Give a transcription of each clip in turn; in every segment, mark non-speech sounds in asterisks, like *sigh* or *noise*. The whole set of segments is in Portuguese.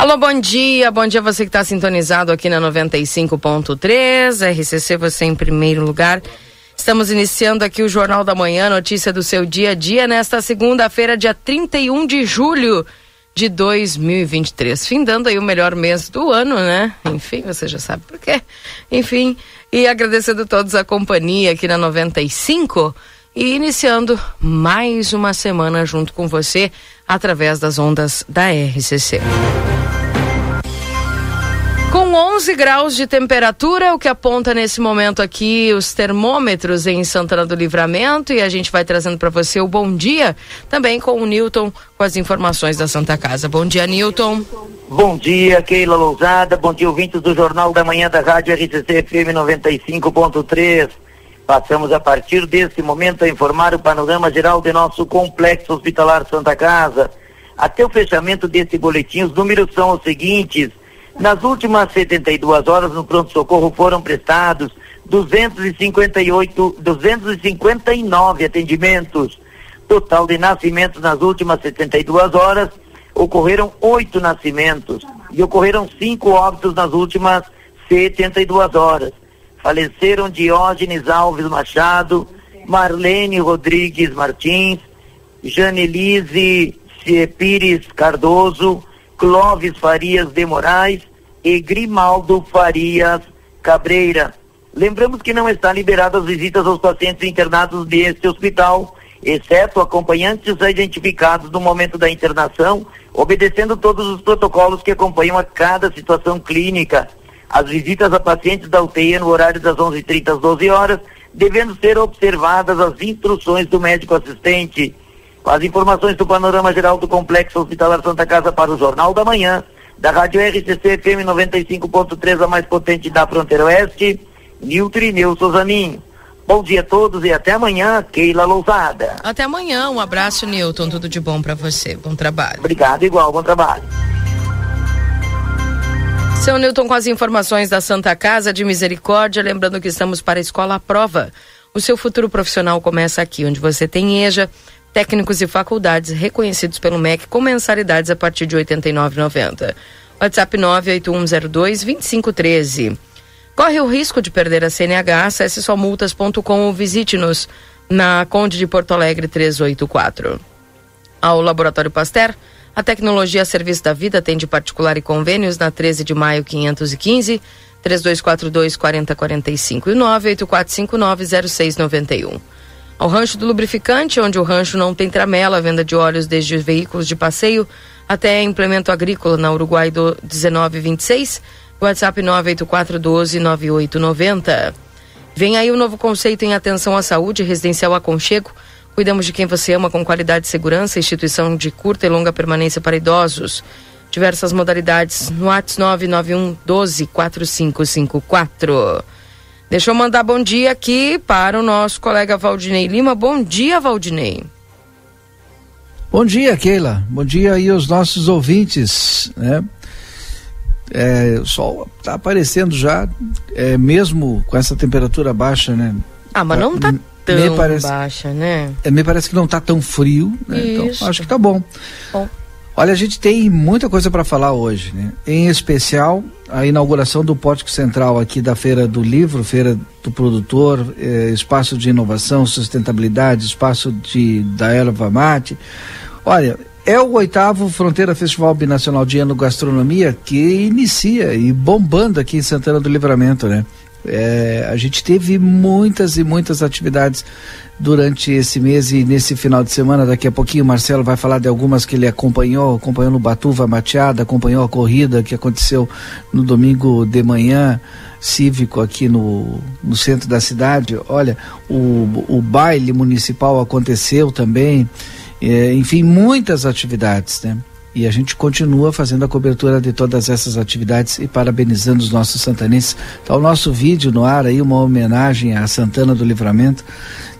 Alô, bom dia. Bom dia você que está sintonizado aqui na 95.3. RCC, você em primeiro lugar. Estamos iniciando aqui o Jornal da Manhã, notícia do seu dia a dia, nesta segunda-feira, dia 31 de julho de 2023. Findando aí o melhor mês do ano, né? Enfim, você já sabe por quê. Enfim, e agradecendo a todos a companhia aqui na 95 e iniciando mais uma semana junto com você através das ondas da RCC. Com 11 graus de temperatura, o que aponta nesse momento aqui os termômetros em Santana do Livramento e a gente vai trazendo para você o bom dia também com o Newton com as informações da Santa Casa. Bom dia, Newton. Bom dia, Keila Lousada. Bom dia, ouvintes do Jornal da Manhã da Rádio RCC FM 95.3. Passamos a partir desse momento a informar o panorama geral de nosso complexo hospitalar Santa Casa. Até o fechamento desse boletim, os números são os seguintes. Nas últimas 72 horas no pronto-socorro foram prestados 258, 259 atendimentos. Total de nascimentos nas últimas 72 horas ocorreram oito nascimentos e ocorreram cinco óbitos nas últimas 72 horas. Faleceram Diógenes Alves Machado, Marlene Rodrigues Martins, Janelise Pires Cardoso, Clóvis Farias de Moraes e Grimaldo Farias Cabreira. Lembramos que não está liberadas visitas aos pacientes internados deste hospital, exceto acompanhantes identificados no momento da internação, obedecendo todos os protocolos que acompanham a cada situação clínica. As visitas a pacientes da UTI no horário das 11h30 às 12 horas, devendo ser observadas as instruções do médico assistente. As informações do panorama geral do Complexo Hospitalar Santa Casa para o Jornal da Manhã, da Rádio RCC FM 95.3, a mais potente da fronteira oeste, Nilton Neu Souzaninho. Bom dia a todos e até amanhã, Keila Lousada. Até amanhã, um abraço, Newton. Tudo de bom para você. Bom trabalho. Obrigado, igual, bom trabalho. Seu Newton com as informações da Santa Casa de Misericórdia, lembrando que estamos para a Escola à Prova. O seu futuro profissional começa aqui, onde você tem EJA, técnicos e faculdades reconhecidos pelo MEC com mensalidades a partir de R$ 89,90. WhatsApp 98102-2513. Corre o risco de perder a CNH? Acesse somultas.com ou visite-nos na Conde de Porto Alegre 384. Ao Laboratório Pasteur, a tecnologia a serviço da vida atende particular e convênios na 13 de maio 515, 3242 4045 e 98459 0691 ao Rancho do Lubrificante, onde o rancho não tem tramela, venda de óleos desde veículos de passeio até implemento agrícola na Uruguai do 1926, WhatsApp 984129890. Vem aí o um novo conceito em atenção à saúde residencial aconchego. Cuidamos de quem você ama com qualidade e segurança, instituição de curta e longa permanência para idosos. Diversas modalidades no WhatsApp 991 12 4554. Deixa eu mandar bom dia aqui para o nosso colega Valdinei Lima. Bom dia, Valdinei. Bom dia, Keila. Bom dia aí aos nossos ouvintes, né? É, o sol está aparecendo já, é, mesmo com essa temperatura baixa, né? Ah, mas não está tão parece, baixa, né? É, me parece que não está tão frio, né? Então, acho que tá bom. Bom. Olha, a gente tem muita coisa para falar hoje, né? Em especial a inauguração do Pórtico Central aqui da Feira do Livro, Feira do Produtor, eh, espaço de inovação, sustentabilidade, espaço de da erva mate. Olha, é o oitavo Fronteira Festival Binacional de Ano Gastronomia que inicia e bombando aqui em Santana do Livramento, né? É, a gente teve muitas e muitas atividades durante esse mês e nesse final de semana. Daqui a pouquinho o Marcelo vai falar de algumas que ele acompanhou, acompanhou no Batuva Mateada, acompanhou a corrida que aconteceu no domingo de manhã cívico aqui no, no centro da cidade. Olha, o, o baile municipal aconteceu também. é, enfim, muitas atividades, né? E a gente continua fazendo a cobertura de todas essas atividades e parabenizando os nossos santanenses. Está o nosso vídeo no ar aí, uma homenagem a Santana do Livramento,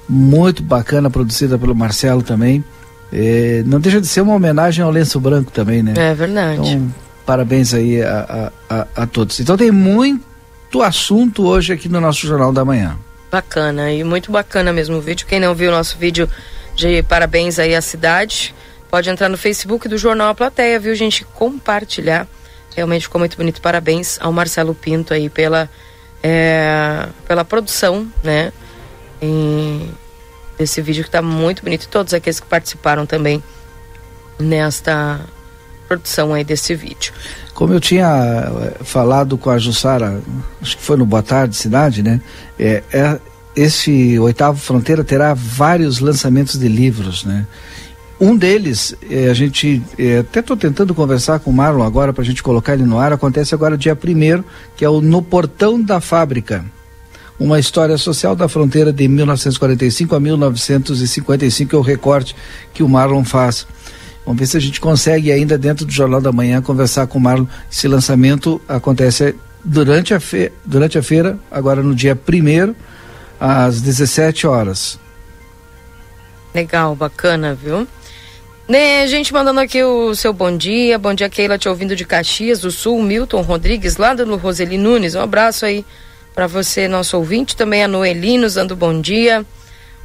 muito bacana, produzida pelo Marcelo também. É, não deixa de ser uma homenagem ao lenço branco também, né? É verdade. Então, parabéns aí a, a, a, a todos. Então tem muito assunto hoje aqui no nosso Jornal da Manhã. Bacana, e muito bacana mesmo o vídeo. Quem não viu o nosso vídeo de parabéns aí à cidade, pode entrar no Facebook do Jornal A Plateia, viu, gente? Compartilhar. Realmente ficou muito bonito. Parabéns ao Marcelo Pinto aí pela, é, pela produção, né? Desse vídeo que está muito bonito. E todos aqueles que participaram também nesta produção aí desse vídeo. Como eu tinha eh, falado com a Jussara, acho que foi no Boa Tarde Cidade, né? É, é, esse oitavo Fronteira terá vários lançamentos de livros, né? Um deles, é, a gente é, até estou tentando conversar com o Marlon agora para a gente colocar ele no ar. Acontece agora dia primeiro, que é o No Portão da Fábrica, uma história social da fronteira de 1945 a 1955 é o recorte que o Marlon faz. Vamos ver se a gente consegue ainda dentro do Jornal da Manhã conversar com o Marlon. Esse lançamento acontece durante a, fe durante a feira, agora no dia primeiro às 17 horas. Legal, bacana, viu? Né, gente mandando aqui o seu bom dia. Bom dia, Keila, te ouvindo de Caxias do Sul. Milton Rodrigues, lá do Roseli Nunes. Um abraço aí para você, nosso ouvinte. Também a Noeli nos dando bom dia.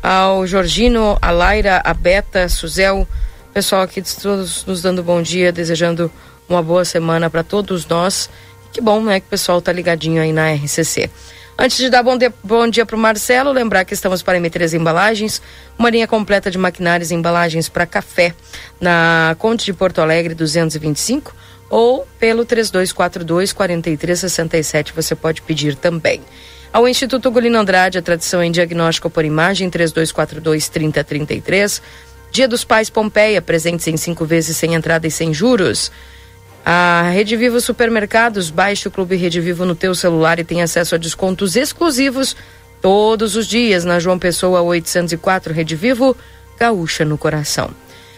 Ao Jorgino, a Laira, a Beta, Suzel. Pessoal aqui todos nos dando bom dia, desejando uma boa semana para todos nós. Que bom, né, que o pessoal tá ligadinho aí na RCC. Antes de dar bom dia, bom dia para o Marcelo, lembrar que estamos para emitir as embalagens, uma linha completa de maquinários e embalagens para café na Conte de Porto Alegre 225 ou pelo 3242 4367 você pode pedir também. Ao Instituto Golino Andrade, a tradição em diagnóstico por imagem 3242 3033. Dia dos Pais Pompeia, presentes em cinco vezes sem entrada e sem juros. A Rede Vivo Supermercados, baixe o Clube Rede Vivo no teu celular e tem acesso a descontos exclusivos todos os dias na João Pessoa 804 Rede Vivo, Gaúcha no coração.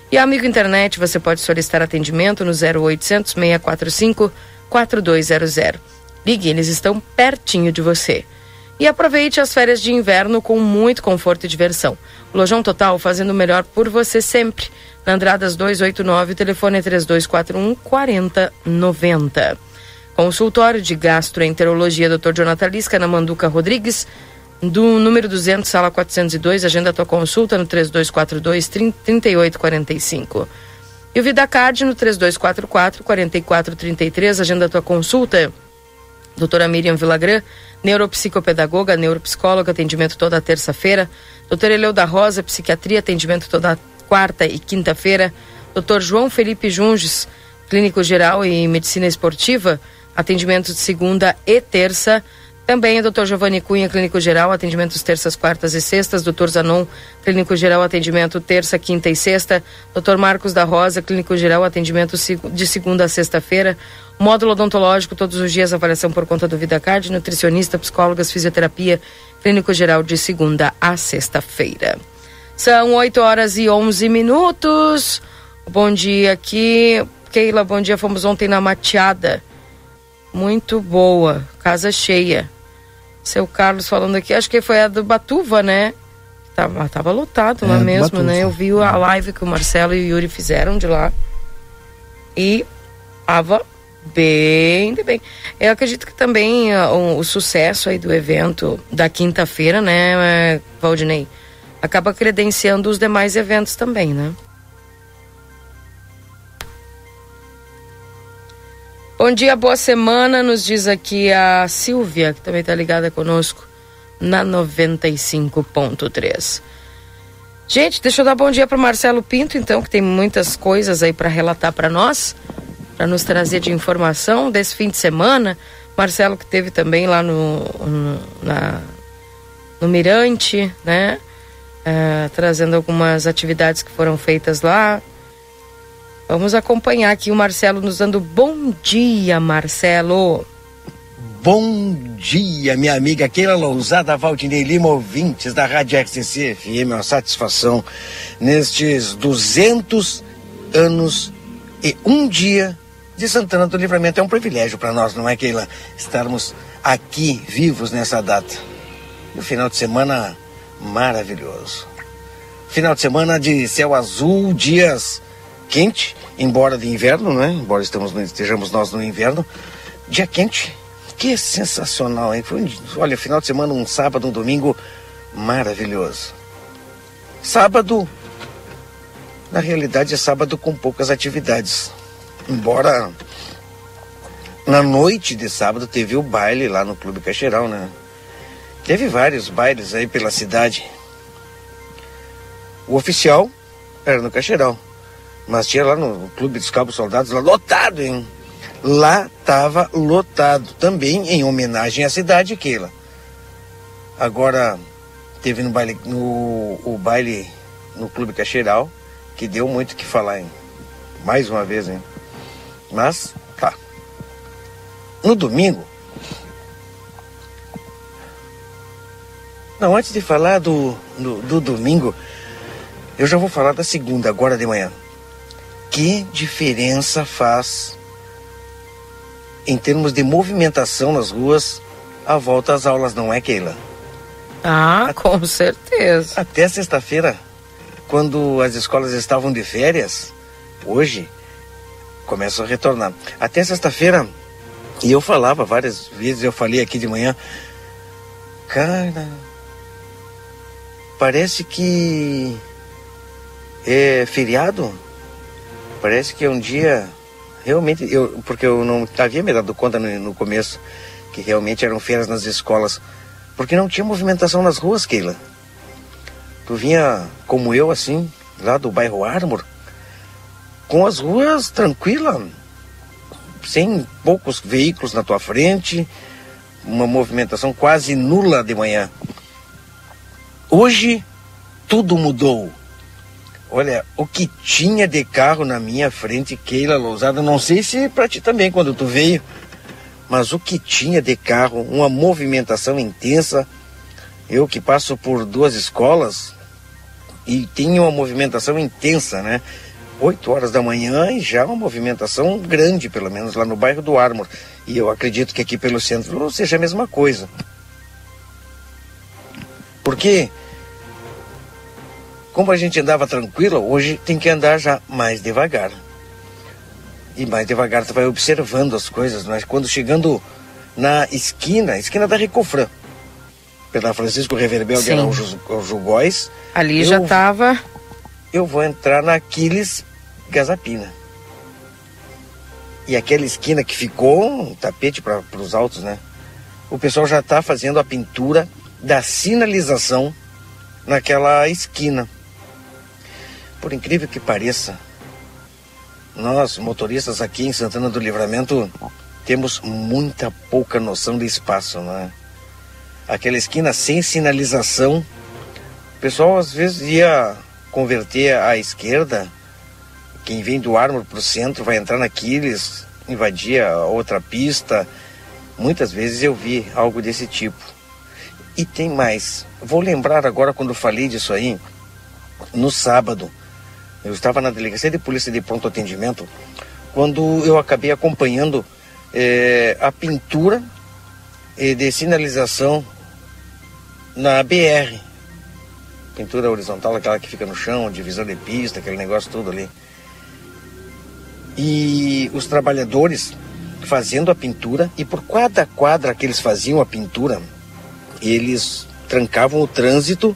E amigo internet, você pode solicitar atendimento no 0800 645 4200. Ligue, eles estão pertinho de você. E aproveite as férias de inverno com muito conforto e diversão. O Lojão Total fazendo o melhor por você sempre. Na Andradas 289, o telefone é 3241 4090. Consultório de Gastroenterologia Dr. Jonathan Lisca, na Manduca Rodrigues, do número 200, sala 402. Agenda tua consulta no 3242 3845. E o VidaCard no 3244 4433. Agenda tua consulta. Doutora Miriam Vilagran, neuropsicopedagoga, neuropsicóloga, atendimento toda terça-feira. Doutora Eleu da Rosa, psiquiatria, atendimento toda quarta e quinta-feira. Dr. João Felipe Junges, clínico geral e medicina esportiva, atendimento de segunda e terça. Também Dr. Giovanni Cunha, clínico geral, atendimentos terças, quartas e sextas. Dr. Zanon, clínico geral, atendimento terça, quinta e sexta. Dr. Marcos da Rosa, clínico geral, atendimento de segunda a sexta-feira. Módulo odontológico, todos os dias, avaliação por conta do VidaCard, nutricionista, psicólogas, fisioterapia, clínico geral de segunda a sexta-feira. São 8 horas e 11 minutos. Bom dia aqui. Keila, bom dia. Fomos ontem na Mateada. Muito boa. Casa cheia. Seu Carlos falando aqui, acho que foi a do Batuva, né? Tava, tava lotado é, lá mesmo, Batuva. né? Eu vi a live que o Marcelo e o Yuri fizeram de lá. E tava bem, bem. Eu acredito que também uh, o, o, sucesso aí do evento da quinta-feira, né, Valdinei? Acaba credenciando os demais eventos também, né? Bom dia, boa semana, nos diz aqui a Silvia, que também está ligada conosco na 95.3. Gente, deixa eu dar bom dia para Marcelo Pinto, então, que tem muitas coisas aí para relatar para nós, para nos trazer de informação desse fim de semana. Marcelo que teve também lá no, no, na, no Mirante, né? Uh, trazendo algumas atividades que foram feitas lá. Vamos acompanhar aqui o Marcelo nos dando bom dia, Marcelo. Bom dia, minha amiga Keila Lousada, Valdinei Lima, ouvintes da Rádio RCC FM, uma satisfação nestes 200 anos e um dia de Santana do Livramento. É um privilégio para nós, não é, Keila? Estarmos aqui vivos nessa data. No final de semana maravilhoso. Final de semana de céu azul, dias quente, embora de inverno, né? Embora estamos, estejamos nós no inverno. Dia quente, que sensacional, hein? Foi, olha, final de semana, um sábado, um domingo maravilhoso. Sábado, na realidade, é sábado com poucas atividades. Embora na noite de sábado teve o baile lá no Clube Caixeirão, né? Teve vários bailes aí pela cidade. O oficial era no Caixeirão. Mas tinha lá no Clube dos Cabos Soldados, lá lotado, hein? Lá estava lotado, também em homenagem à cidade, Keila. Agora, teve no baile, no, o baile no Clube Caixeiral, que deu muito o que falar, hein? Mais uma vez, hein? Mas, tá. No domingo, Não, antes de falar do, do, do, domingo, eu já vou falar da segunda, agora de manhã. Que diferença faz em termos de movimentação nas ruas a volta às aulas, não é, Keila? Ah, com certeza. Até sexta-feira, quando as escolas estavam de férias, hoje começam a retornar. Até sexta-feira, e eu falava várias vezes, eu falei aqui de manhã, cara, parece que é feriado. Parece que é um dia realmente eu porque eu não havia me dado conta no, no começo que realmente eram férias nas escolas, porque não tinha movimentação nas ruas, Keila. Tu vinha como eu assim, lá do bairro Armor, com as ruas tranquila, sem poucos veículos na tua frente, uma movimentação quase nula de manhã. Hoje tudo mudou. Olha, o que tinha de carro na minha frente, Keila Lousada, não sei se para ti também quando tu veio, mas o que tinha de carro, uma movimentação intensa. Eu que passo por duas escolas e tenho uma movimentação intensa, né? 8 horas da manhã e já uma movimentação grande, pelo menos lá no bairro do Armor. E eu acredito que aqui pelo centro seja a mesma coisa. Porque, como a gente andava tranquilo, hoje tem que andar já mais devagar. E mais devagar tu vai observando as coisas, mas quando chegando na esquina, esquina da Recofran, pela Francisco Reverbel de Araújo Jugóis. Ali eu, já estava. Eu vou entrar na Aquiles Gazapina. E aquela esquina que ficou um tapete para os altos, né? O pessoal já está fazendo a pintura da sinalização naquela esquina. Por incrível que pareça, nós, motoristas aqui em Santana do Livramento, temos muita pouca noção de espaço, né? Aquela esquina sem sinalização, o pessoal às vezes ia converter à esquerda, quem vem do Armor para o centro vai entrar naqueles, invadir a outra pista. Muitas vezes eu vi algo desse tipo. E tem mais. Vou lembrar agora quando falei disso aí, no sábado, eu estava na delegacia de polícia de pronto atendimento, quando eu acabei acompanhando é, a pintura eh, de sinalização na BR. Pintura horizontal, aquela que fica no chão, divisão de pista, aquele negócio todo ali. E os trabalhadores fazendo a pintura, e por cada quadra que eles faziam a pintura, eles trancavam o trânsito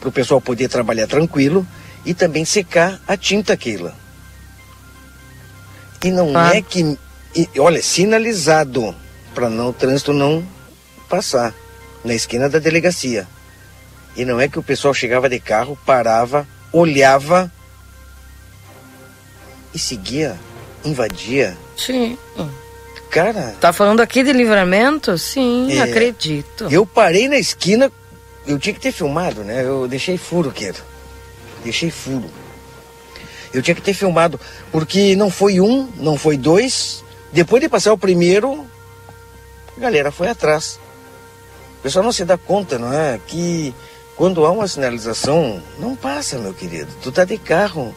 para o pessoal poder trabalhar tranquilo e também secar a tinta Keila. E não ah. é que, e, olha, sinalizado para não o trânsito não passar na esquina da delegacia. E não é que o pessoal chegava de carro, parava, olhava e seguia, invadia. Sim cara. Tá falando aqui de livramento? Sim, é, acredito. Eu parei na esquina, eu tinha que ter filmado, né? Eu deixei furo, querido. Deixei furo. Eu tinha que ter filmado, porque não foi um, não foi dois. Depois de passar o primeiro, a galera foi atrás. O pessoal não se dá conta, não é? Que quando há uma sinalização, não passa, meu querido. Tu tá de carro.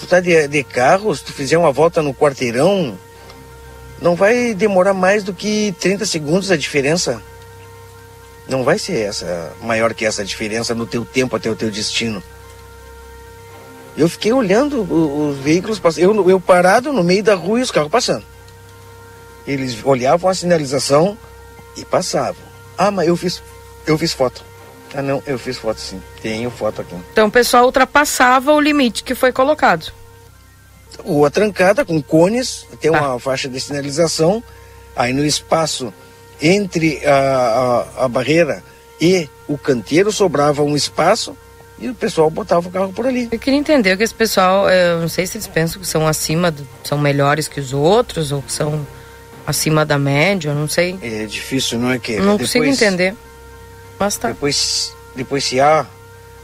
Tu tá de, de carro, se tu fizer uma volta no quarteirão, não vai demorar mais do que 30 segundos a diferença. Não vai ser essa maior que essa diferença no teu tempo até o teu destino. Eu fiquei olhando os, os veículos passando. Eu, eu parado no meio da rua e os carros passando. Eles olhavam a sinalização e passavam. Ah, mas eu fiz, eu fiz foto. Ah, não, eu fiz foto sim. Tenho foto aqui. Então o pessoal ultrapassava o limite que foi colocado. Rua trancada com cones, tem uma ah. faixa de sinalização. Aí no espaço entre a, a, a barreira e o canteiro sobrava um espaço e o pessoal botava o carro por ali. Eu queria entender que esse pessoal, eu não sei se eles pensam que são acima, do, são melhores que os outros ou que são acima da média, eu não sei. É difícil, não é que? Não depois, consigo entender. Mas tá. Depois, depois se há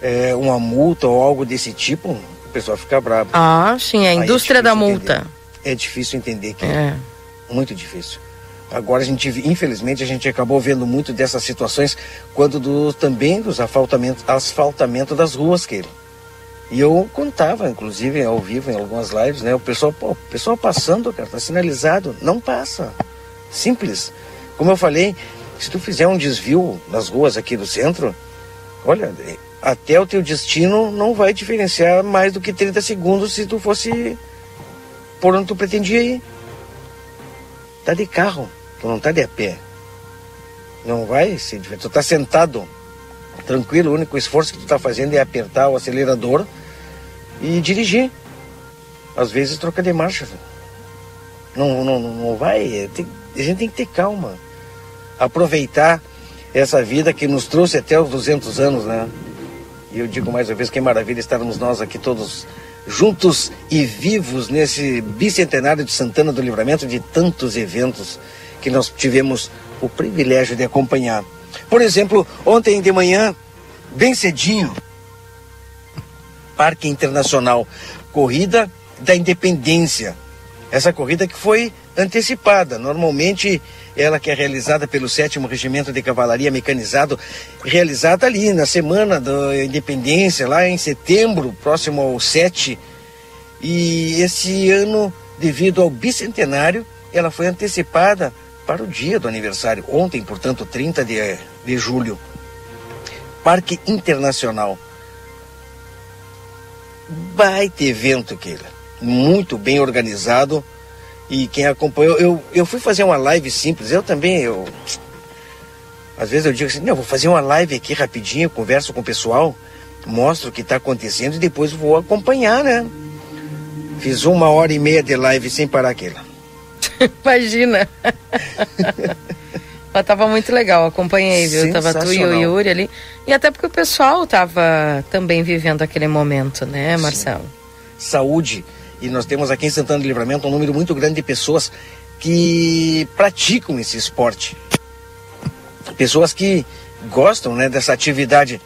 é, uma multa ou algo desse tipo, o pessoal fica bravo. Ah, sim, é a indústria é da multa. Entender. É difícil entender que é. muito difícil. Agora a gente, infelizmente, a gente acabou vendo muito dessas situações quando do, também dos asfaltamento, asfaltamento das ruas, que E eu contava, inclusive, ao vivo, em algumas lives, né? O pessoal, pô, o pessoal passando, cara, tá sinalizado, não passa. Simples. Como eu falei, se tu fizer um desvio nas ruas aqui do centro, olha, até o teu destino não vai diferenciar mais do que 30 segundos se tu fosse por onde tu pretendia ir. Tá de carro. Tu não tá de a pé. Não vai se divertir. Tu tá sentado, tranquilo, o único esforço que tu tá fazendo é apertar o acelerador e dirigir. Às vezes troca de marcha. Não, não, não vai. Tem, a gente tem que ter calma. Aproveitar essa vida que nos trouxe até os 200 anos, né? E eu digo mais uma vez que maravilha estarmos nós aqui todos juntos e vivos nesse bicentenário de Santana do Livramento de tantos eventos que nós tivemos o privilégio de acompanhar. Por exemplo, ontem de manhã, bem cedinho, Parque Internacional, Corrida da Independência. Essa corrida que foi antecipada. Normalmente, ela que é realizada pelo 7 Regimento de Cavalaria Mecanizado, realizada ali na semana da Independência, lá em setembro, próximo ao 7. E esse ano, devido ao bicentenário, ela foi antecipada para o dia do aniversário, ontem, portanto, 30 de, de julho. Parque Internacional. Baita evento, Keila. Muito bem organizado. E quem acompanhou, eu, eu fui fazer uma live simples, eu também, eu. Às vezes eu digo assim, não, vou fazer uma live aqui rapidinho, converso com o pessoal, mostro o que está acontecendo e depois vou acompanhar, né? Fiz uma hora e meia de live sem parar aquilo. *laughs* Imagina. *laughs* Mas tava muito legal, acompanhei, viu? Tava tu e o Yuri ali. E até porque o pessoal tava também vivendo aquele momento, né, Marcelo? Sim. Saúde. E nós temos aqui em Santana do Livramento um número muito grande de pessoas que praticam esse esporte. Pessoas que gostam né, dessa atividade.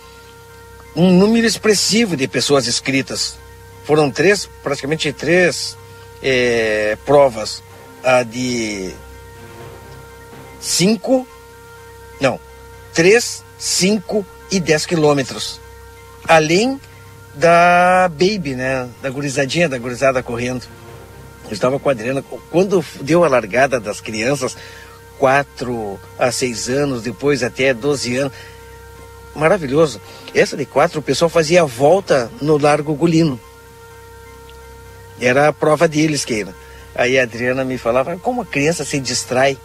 Um número expressivo de pessoas inscritas. Foram três, praticamente três é, provas a de 5, não, 3, 5 e 10 quilômetros. Além da Baby, né? Da gurizadinha, da gurizada correndo. Eu estava com a Adriana, quando deu a largada das crianças, 4 a 6 anos, depois até 12 anos. Maravilhoso. Essa de 4, o pessoal fazia a volta no Largo Gulino. Era a prova deles, Keira. Aí a Adriana me falava, como a criança se distrai?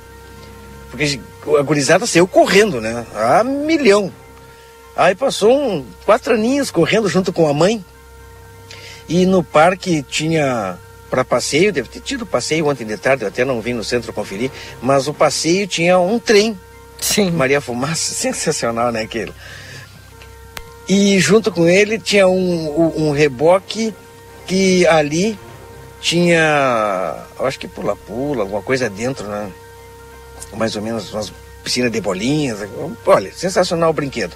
Porque a gurizada saiu correndo, né? A milhão. Aí passou um, quatro aninhos correndo junto com a mãe. E no parque tinha para passeio, deve ter tido passeio ontem de tarde, eu até não vim no centro conferir, mas o passeio tinha um trem. Sim. Maria Fumaça, *laughs* sensacional, né, aquele? E junto com ele tinha um, um, um reboque que ali tinha, acho que pula-pula, alguma coisa dentro, né? Mais ou menos umas piscinas de bolinhas. Olha, sensacional o brinquedo.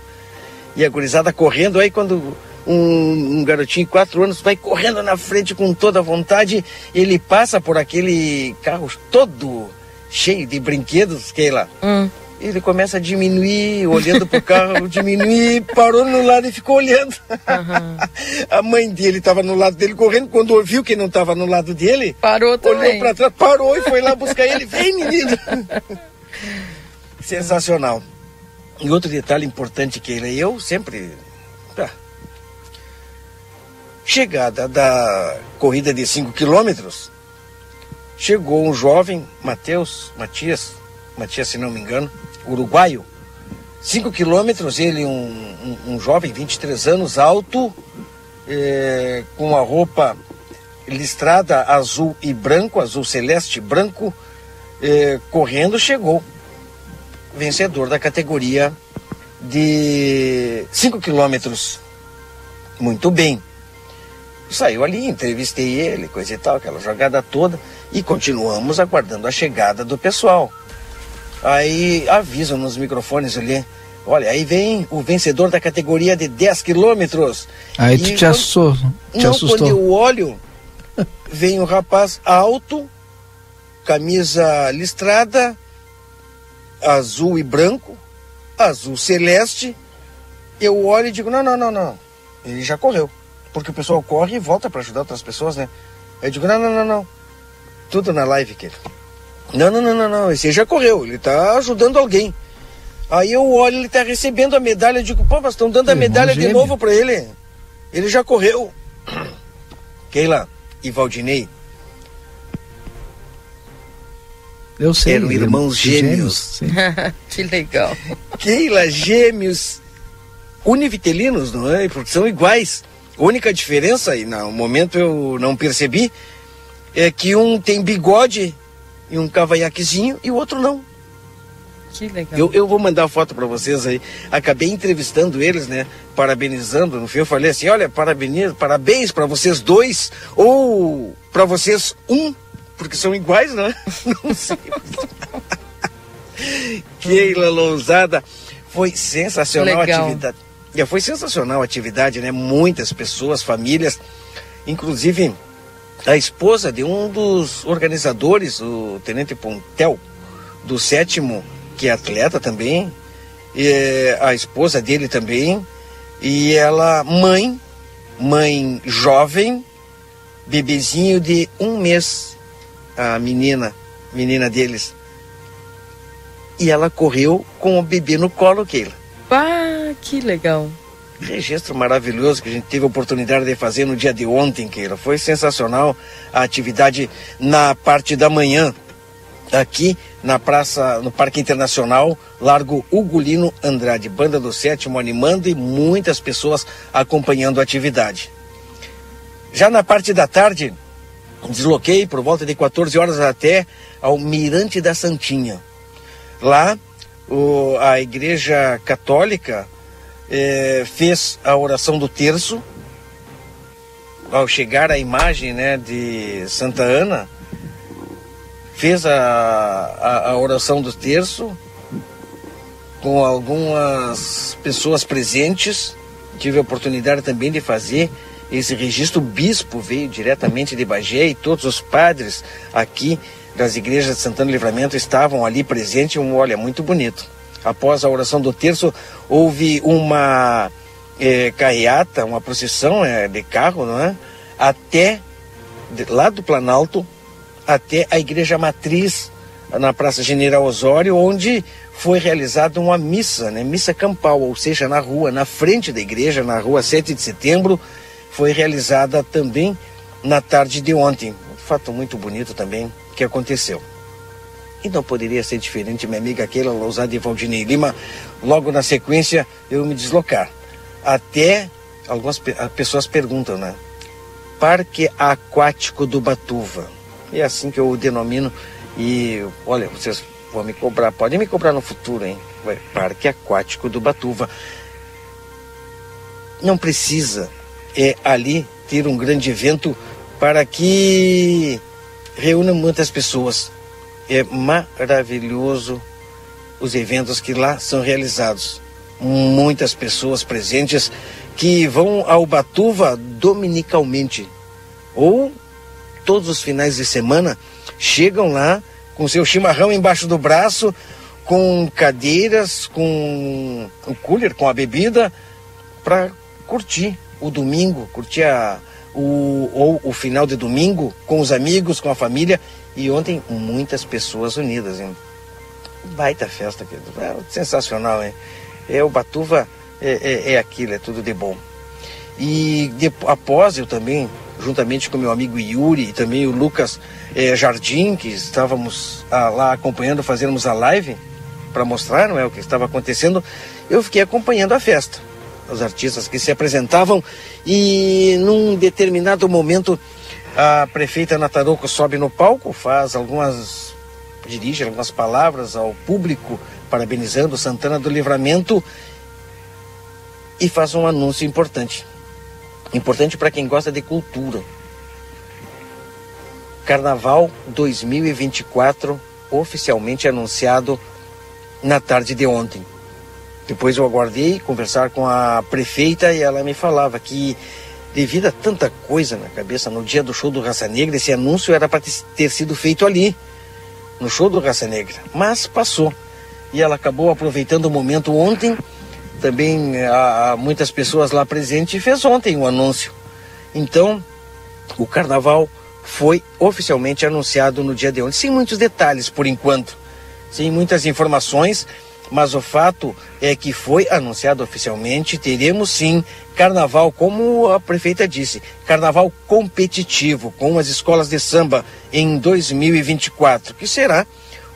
E a gurizada correndo, aí quando um, um, garotinho de quatro anos vai correndo na frente com toda a vontade, ele passa por aquele carro todo cheio de brinquedos, Keila. Hum. Ele começa a diminuir, olhando pro carro, *laughs* diminuir, parou no lado e ficou olhando. Uhum. *laughs* a mãe dele estava no lado dele correndo, quando ouviu que não estava no lado dele, parou também. Olhou para trás, parou e foi lá buscar ele. Vem, menino! *laughs* Sensacional. E outro detalhe importante que ele eu sempre. Ah, chegada da corrida de 5 quilômetros, chegou um jovem, Mateus, Matias, Matias se não me engano, uruguaio. 5 quilômetros, ele um, um, um, jovem, 23 anos, alto, é, com a roupa listrada azul e branco, azul celeste e branco, é, correndo, chegou. Vencedor da categoria de 5 quilômetros. Muito bem. Saiu ali, entrevistei ele, coisa e tal, aquela jogada toda, e continuamos aguardando a chegada do pessoal. Aí avisam nos microfones ali. Olha, aí vem o vencedor da categoria de 10 quilômetros. Aí tu te, quando... assustou, te Não, assustou. quando eu olho, vem um rapaz alto, camisa listrada, azul e branco, azul celeste. Eu olho e digo: não, não, não, não. Ele já correu. Porque o pessoal corre e volta para ajudar outras pessoas, né? Eu digo: não, não, não, não. Tudo na live, querido. Não, não, não, não, não. Esse já correu, ele está ajudando alguém. Aí eu olho, ele está recebendo a medalha, eu digo, pô, mas estão dando a medalha de novo para ele. Ele já correu. *clears throat* Keila e Valdinei. Eu sei. Eram irmãos gêmeos. gêmeos *laughs* que legal. Keila, gêmeos univitelinos, não é? Porque são iguais. A única diferença, e no momento eu não percebi, é que um tem bigode e um cavanhaquezinho e o outro não. Que legal. Eu, eu vou mandar a foto para vocês aí. Acabei entrevistando eles, né? Parabenizando. No fim eu falei assim: olha, parabéns, parabéns para vocês dois, ou para vocês um, porque são iguais, né? *laughs* Não sei. Keila Lousada. Foi sensacional legal. a atividade. Foi sensacional a atividade, né? Muitas pessoas, famílias, inclusive a esposa de um dos organizadores, o Tenente Pontel, do sétimo, que é atleta também, e a esposa dele também, e ela, mãe, mãe jovem, bebezinho de um mês, a menina, menina deles. E ela correu com o bebê no colo, Keila. Ah, que legal registro maravilhoso que a gente teve a oportunidade de fazer no dia de ontem, Keila. Foi sensacional a atividade na parte da manhã, aqui na praça, no Parque Internacional, Largo Ugolino Andrade, Banda do Sétimo animando e muitas pessoas acompanhando a atividade. Já na parte da tarde, desloquei por volta de 14 horas até ao Mirante da Santinha. Lá, o, a Igreja Católica é, fez a oração do terço. Ao chegar a imagem né, de Santa Ana, fez a, a, a oração do terço com algumas pessoas presentes. Tive a oportunidade também de fazer esse registro. O bispo veio diretamente de Bagé e todos os padres aqui das igrejas de Santana Livramento estavam ali presentes. Um olha muito bonito após a oração do terço, houve uma é, carreata, uma procissão é, de carro, não é? Até, de, lá do Planalto, até a igreja matriz, na Praça General Osório, onde foi realizada uma missa, né? Missa campal, ou seja, na rua, na frente da igreja, na rua 7 de setembro, foi realizada também na tarde de ontem. Um fato muito bonito também que aconteceu. E não poderia ser diferente, minha amiga Keila Lousada e Valdinei Lima, logo na sequência eu me deslocar. Até algumas pessoas perguntam, né? Parque Aquático do Batuva. É assim que eu o denomino. E olha, vocês vão me cobrar, podem me cobrar no futuro, hein? Parque Aquático do Batuva. Não precisa é ali ter um grande evento para que reúna muitas pessoas é maravilhoso os eventos que lá são realizados. Muitas pessoas presentes que vão ao Batuva dominicalmente ou todos os finais de semana chegam lá com seu chimarrão embaixo do braço, com cadeiras, com o cooler, com a bebida, para curtir o domingo, curtir a, o, ou o final de domingo com os amigos, com a família. E ontem muitas pessoas unidas, hein? Baita festa, querido. É sensacional, hein? É, o Batuva é, é, é aquilo, é tudo de bom. E de, após eu também, juntamente com meu amigo Yuri e também o Lucas é, Jardim, que estávamos ah, lá acompanhando, fazermos a live para mostrar não é, o que estava acontecendo, eu fiquei acompanhando a festa. Os artistas que se apresentavam e num determinado momento a prefeita Nataroco sobe no palco, faz algumas. dirige algumas palavras ao público, parabenizando Santana do Livramento e faz um anúncio importante. Importante para quem gosta de cultura. Carnaval 2024 oficialmente anunciado na tarde de ontem. Depois eu aguardei conversar com a prefeita e ela me falava que devido a tanta coisa na cabeça no dia do show do Raça Negra, esse anúncio era para ter sido feito ali, no show do Raça Negra. Mas passou. E ela acabou aproveitando o momento ontem. Também há muitas pessoas lá presentes e fez ontem o anúncio. Então, o carnaval foi oficialmente anunciado no dia de ontem, sem muitos detalhes por enquanto, sem muitas informações mas o fato é que foi anunciado oficialmente, teremos sim carnaval, como a prefeita disse, carnaval competitivo com as escolas de samba em 2024, que será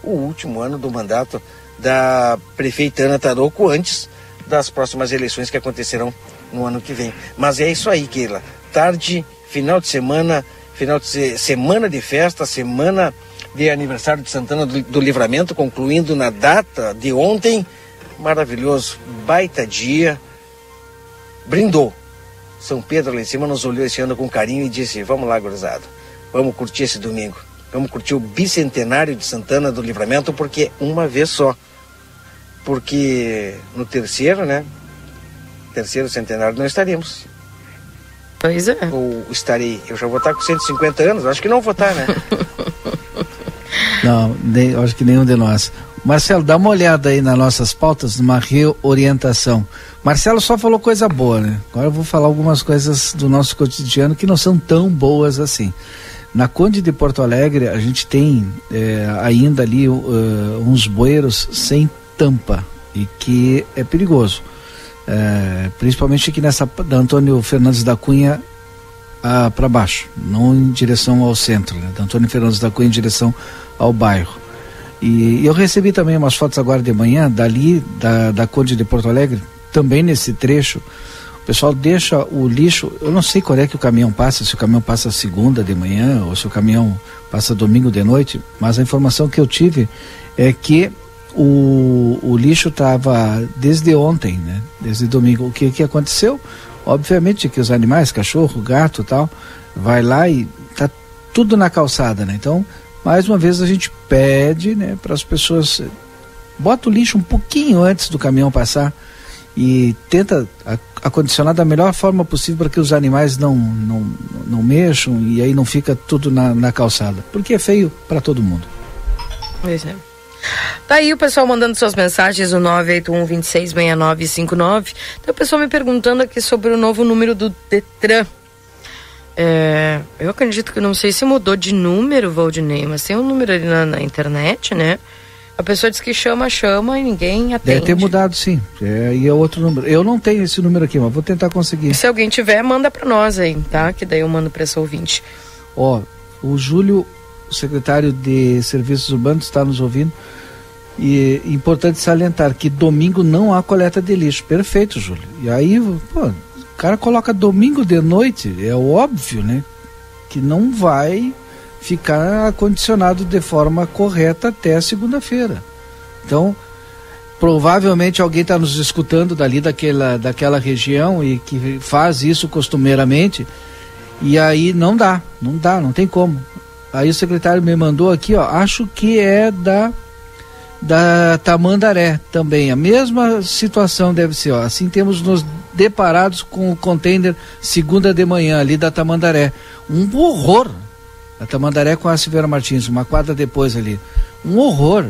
o último ano do mandato da prefeita Ana Taroco antes das próximas eleições que acontecerão no ano que vem. Mas é isso aí, Keila. Tarde, final de semana, final de semana de festa, semana de aniversário de Santana do, do Livramento, concluindo na data de ontem. Maravilhoso, baita dia. Brindou. São Pedro lá em cima nos olhou esse ano com carinho e disse: Vamos lá, gurizada, vamos curtir esse domingo. Vamos curtir o bicentenário de Santana do Livramento, porque uma vez só. Porque no terceiro, né? Terceiro centenário não estaríamos. Pois é. Ou estarei. Eu já vou estar com 150 anos, acho que não vou estar, né? *laughs* Não, nem, acho que nenhum de nós. Marcelo, dá uma olhada aí nas nossas pautas, numa reorientação. Marcelo só falou coisa boa, né? Agora eu vou falar algumas coisas do nosso cotidiano que não são tão boas assim. Na Conde de Porto Alegre, a gente tem é, ainda ali uh, uns bueiros sem tampa e que é perigoso. É, principalmente aqui nessa da Antônio Fernandes da Cunha para baixo, não em direção ao centro, né? da Antônio Fernandes da Cunha em direção ao bairro. E eu recebi também umas fotos agora de manhã, dali, da, da Conde de Porto Alegre, também nesse trecho. O pessoal deixa o lixo, eu não sei qual é que o caminhão passa, se o caminhão passa segunda de manhã ou se o caminhão passa domingo de noite, mas a informação que eu tive é que o, o lixo estava desde ontem, né? Desde domingo. O que, que aconteceu? Obviamente que os animais, cachorro, gato tal, vai lá e tá tudo na calçada, né? Então mais uma vez a gente pede né, para as pessoas bota o lixo um pouquinho antes do caminhão passar e tenta acondicionar da melhor forma possível para que os animais não, não, não mexam e aí não fica tudo na, na calçada, porque é feio para todo mundo. Pois é. Tá aí o pessoal mandando suas mensagens, o 981 266959. Tem o pessoal me perguntando aqui sobre o novo número do Detran. É, eu acredito que não sei se mudou de número, Valdinei, mas tem um número ali na, na, internet, né? A pessoa diz que chama, chama e ninguém atende. Deve ter mudado, sim. É, e é outro número. Eu não tenho esse número aqui, mas vou tentar conseguir. Se alguém tiver, manda para nós aí, tá? Que daí eu mando para esse ouvinte. Ó, o Júlio, o secretário de Serviços Urbanos, está nos ouvindo. E é importante salientar que domingo não há coleta de lixo. Perfeito, Júlio. E aí, pô, o cara coloca domingo de noite, é óbvio, né? Que não vai ficar acondicionado de forma correta até segunda-feira. Então, provavelmente alguém está nos escutando dali daquela, daquela região e que faz isso costumeiramente, e aí não dá, não dá, não tem como. Aí o secretário me mandou aqui, ó, acho que é da da Tamandaré também. A mesma situação deve ser. Ó. Assim temos nos deparados com o container segunda de manhã ali da Tamandaré. Um horror. A Tamandaré com a Silveira Martins, uma quadra depois ali. um horror.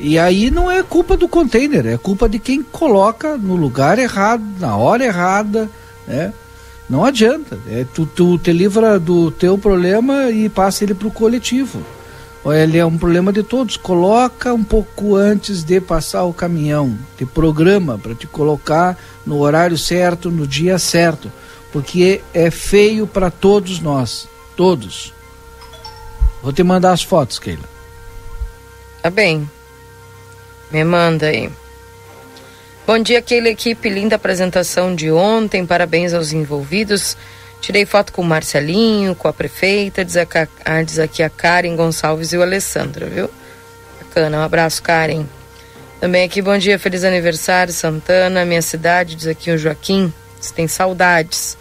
E aí não é culpa do container, é culpa de quem coloca no lugar errado, na hora errada, né? Não adianta. É, tu, tu te livra do teu problema e passa ele para o coletivo. Ele é um problema de todos. Coloca um pouco antes de passar o caminhão. Te programa para te colocar no horário certo, no dia certo. Porque é feio para todos nós. Todos. Vou te mandar as fotos, Keila. Tá bem. Me manda aí. Bom dia, aquela equipe. Linda apresentação de ontem. Parabéns aos envolvidos. Tirei foto com o Marcelinho, com a prefeita, diz, a, diz aqui a Karen Gonçalves e o Alessandro, viu? Bacana, um abraço, Karen. Também aqui, bom dia, feliz aniversário, Santana, minha cidade, diz aqui o Joaquim, você tem saudades.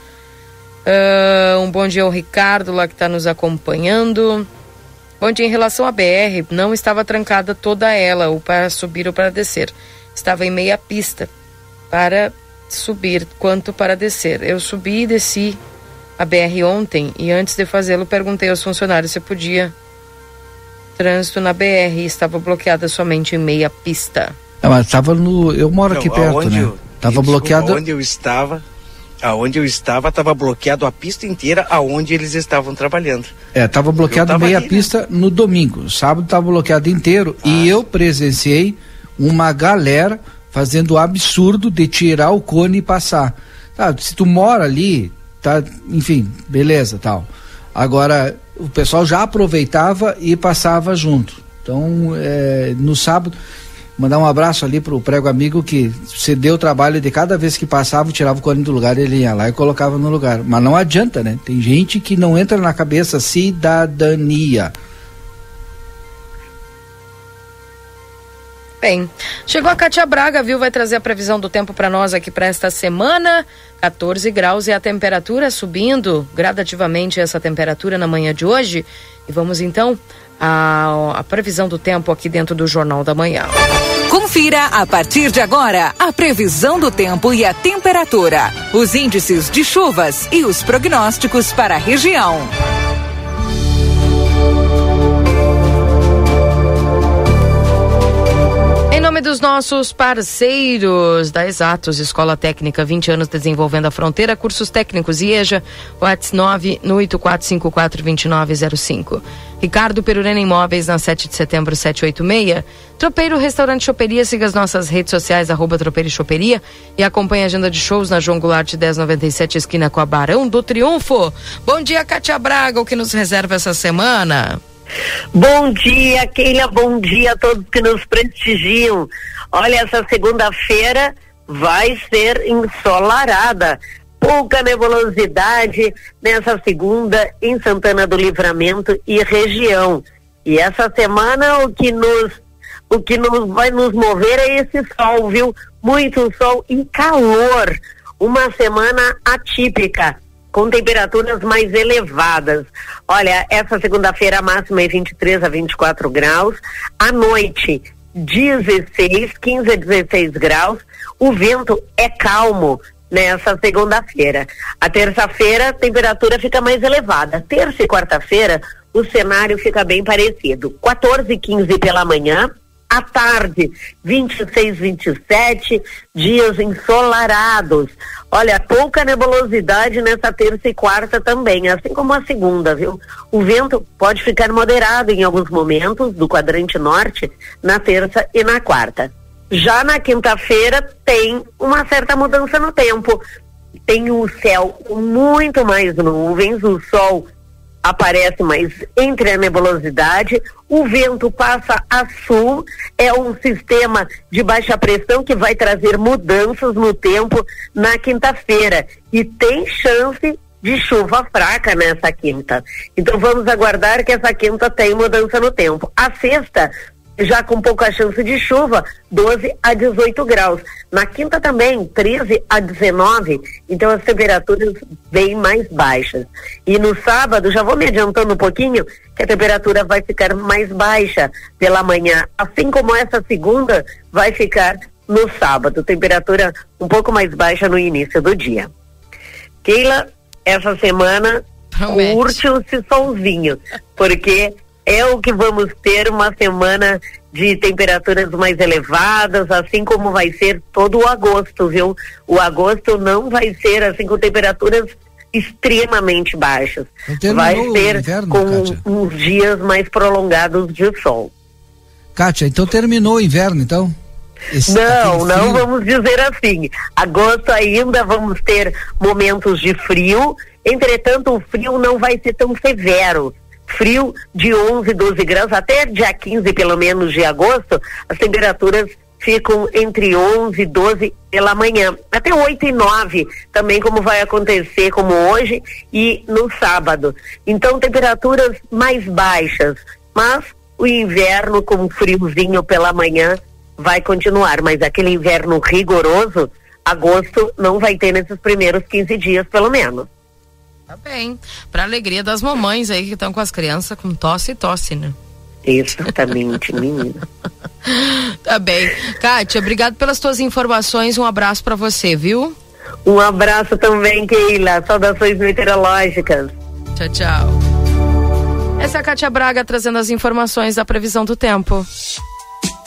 Uh, um bom dia ao Ricardo lá que está nos acompanhando. Bom dia, em relação à BR, não estava trancada toda ela, ou para subir ou para descer. Estava em meia pista para subir quanto para descer. Eu subi e desci a BR ontem e antes de fazê-lo perguntei aos funcionários se podia trânsito na BR estava bloqueada somente em meia pista. É, mas estava no. Eu moro aqui perto, né? Eu, tava bloqueado. Onde eu estava, aonde eu estava, estava bloqueado a pista inteira aonde eles estavam trabalhando. É, estava bloqueado meia ali, né? pista né? no domingo. Sábado estava bloqueado inteiro ah. e eu presenciei uma galera fazendo o absurdo de tirar o cone e passar. Tá, se tu mora ali, tá, enfim, beleza, tal. Agora, o pessoal já aproveitava e passava junto. Então, é, no sábado, mandar um abraço ali pro prego amigo que cedeu o trabalho de cada vez que passava, tirava o cone do lugar, ele ia lá e colocava no lugar. Mas não adianta, né? Tem gente que não entra na cabeça cidadania. Bem, chegou a Cátia Braga, viu? Vai trazer a previsão do tempo para nós aqui para esta semana. 14 graus e a temperatura subindo gradativamente essa temperatura na manhã de hoje. E vamos então à, à previsão do tempo aqui dentro do Jornal da Manhã. Confira a partir de agora a previsão do tempo e a temperatura, os índices de chuvas e os prognósticos para a região. Nome dos nossos parceiros da Exatos, Escola Técnica, 20 anos desenvolvendo a fronteira, cursos técnicos IEJA, WhatsApp 984542905. Ricardo Perurena Imóveis, na 7 de setembro, 786. Tropeiro Restaurante Choperia, siga as nossas redes sociais, arroba Tropeiro e Choperia, e acompanhe a agenda de shows na João Goulart 1097, esquina com a Barão do Triunfo. Bom dia, Cátia Braga, o que nos reserva essa semana? Bom dia, Keila, bom dia a todos que nos prestigiam. Olha, essa segunda-feira vai ser ensolarada. Pouca nebulosidade nessa segunda em Santana do Livramento e região. E essa semana o que nos o que nos vai nos mover é esse sol, viu? Muito sol e calor. Uma semana atípica com temperaturas mais elevadas. Olha, essa segunda-feira a máxima é 23 a 24 graus, à noite 16, 15 a 16 graus. O vento é calmo nessa segunda-feira. A terça-feira a temperatura fica mais elevada. Terça e quarta-feira o cenário fica bem parecido. 14 e 15 pela manhã, à tarde, 26, 27, dias ensolarados. Olha, pouca nebulosidade nessa terça e quarta também, assim como a segunda, viu? O vento pode ficar moderado em alguns momentos do quadrante norte na terça e na quarta. Já na quinta-feira tem uma certa mudança no tempo. Tem o céu muito mais nuvens, o sol aparece mais entre a nebulosidade, o vento passa a sul, é um sistema de baixa pressão que vai trazer mudanças no tempo na quinta-feira e tem chance de chuva fraca nessa quinta. Então vamos aguardar que essa quinta tem mudança no tempo. A sexta já com pouca chance de chuva, 12 a 18 graus. Na quinta também, 13 a 19, então as temperaturas bem mais baixas. E no sábado, já vou me adiantando um pouquinho, que a temperatura vai ficar mais baixa pela manhã, assim como essa segunda vai ficar no sábado, temperatura um pouco mais baixa no início do dia. Keila, essa semana curte esse solzinho, porque é o que vamos ter uma semana de temperaturas mais elevadas, assim como vai ser todo o agosto, viu? O agosto não vai ser assim com temperaturas extremamente baixas. Vai ser inverno, com Kátia. uns dias mais prolongados de sol. Kátia, então terminou o inverno, então? Esse, não, não vamos dizer assim. Agosto ainda vamos ter momentos de frio, entretanto o frio não vai ser tão severo. Frio de 11, 12 graus, até dia 15 pelo menos de agosto, as temperaturas ficam entre 11 e 12 pela manhã, até 8 e 9 também, como vai acontecer, como hoje e no sábado. Então, temperaturas mais baixas, mas o inverno com friozinho pela manhã vai continuar, mas aquele inverno rigoroso, agosto não vai ter nesses primeiros 15 dias, pelo menos. Tá bem. Para alegria das mamães aí que estão com as crianças com tosse e tosse, né? Exatamente, menina. *laughs* Tá bem. Kátia, obrigado pelas tuas informações. Um abraço para você, viu? Um abraço também, Keila. Saudações meteorológicas. Tchau, tchau. Essa é a Kátia Braga trazendo as informações da previsão do tempo.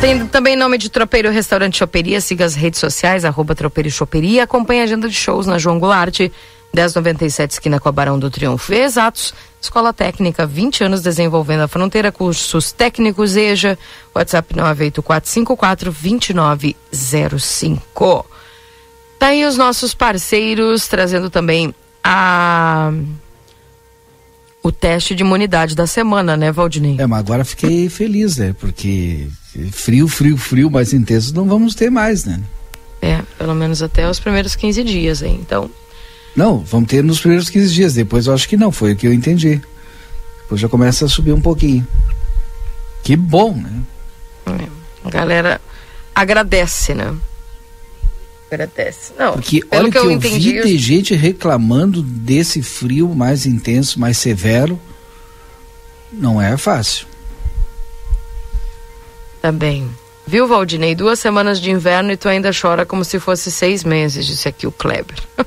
Tem também nome de Tropeiro Restaurante Choperia. Siga as redes sociais, arroba Tropeiro Choperia. Acompanhe a agenda de shows na João Goulart, 1097, esquina com a Barão do Triunfo. Exatos, Escola Técnica, 20 anos desenvolvendo a fronteira, cursos técnicos EJA, WhatsApp 984542905. Tá aí os nossos parceiros, trazendo também a o teste de imunidade da semana, né, Valdinei? É, mas agora fiquei feliz, né? Porque frio, frio, frio mais intenso não vamos ter mais, né? É, pelo menos até os primeiros 15 dias, hein? Então. Não, vamos ter nos primeiros 15 dias, depois eu acho que não, foi o que eu entendi. Depois já começa a subir um pouquinho. Que bom, né? É, a galera agradece, né? Agradece. Não, Porque olha que, que eu, eu entendi, vi de gente reclamando desse frio mais intenso, mais severo. Não é fácil. Tá bem. Viu, Valdinei? Duas semanas de inverno e tu ainda chora como se fosse seis meses, disse aqui o Kleber. *laughs*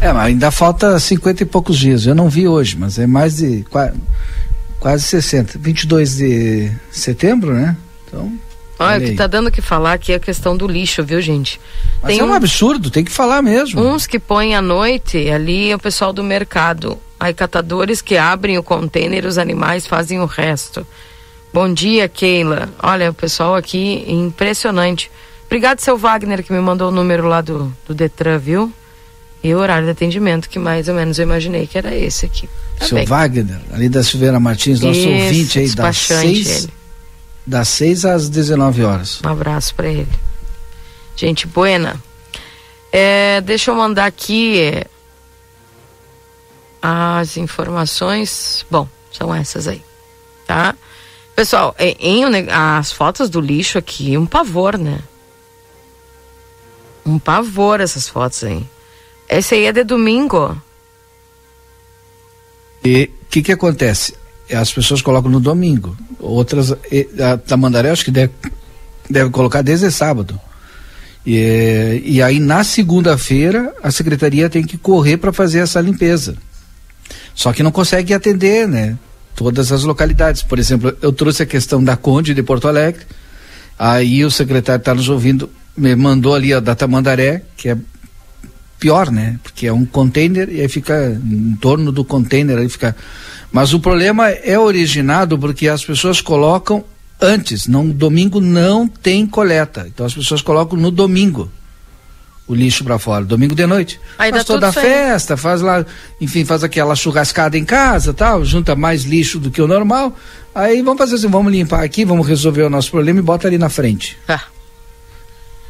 é, mas ainda falta cinquenta e poucos dias. Eu não vi hoje, mas é mais de quase, quase 60. 22 de setembro, né? Então. Olha, o que tá dando que falar aqui é a questão do lixo, viu, gente? Mas tem é um, um absurdo, tem que falar mesmo. Uns que põem à noite, ali é o pessoal do mercado. Aí catadores que abrem o container, os animais fazem o resto. Bom dia, Keila. Olha, o pessoal aqui impressionante. Obrigado, seu Wagner, que me mandou o número lá do, do Detran, viu? E o horário de atendimento, que mais ou menos eu imaginei que era esse aqui. Tá seu bem. Wagner, ali da Silveira Martins, nosso Isso, ouvinte aí, das seis, ele. Das 6 às 19 horas. Um abraço para ele. Gente, buena. É, deixa eu mandar aqui é, as informações. Bom, são essas aí, tá? Pessoal, é, em, as fotos do lixo aqui, um pavor, né? Um pavor essas fotos aí. Esse aí é de domingo. E o que que acontece? As pessoas colocam no domingo. Outras, a Tamandaré acho que deve, deve colocar desde sábado. E, e aí na segunda-feira a secretaria tem que correr para fazer essa limpeza. Só que não consegue atender, né? todas as localidades. Por exemplo, eu trouxe a questão da Conde de Porto Alegre, aí o secretário está nos ouvindo, me mandou ali a da Tamandaré, que é pior, né? Porque é um container e aí fica em torno do container, aí fica. Mas o problema é originado porque as pessoas colocam antes, não domingo não tem coleta. Então as pessoas colocam no domingo o lixo para fora, domingo de noite. Aí faz toda a festa, faz lá, enfim, faz aquela churrascada em casa, tal, junta mais lixo do que o normal. Aí vamos fazer assim, vamos limpar aqui, vamos resolver o nosso problema e bota ali na frente. Ah.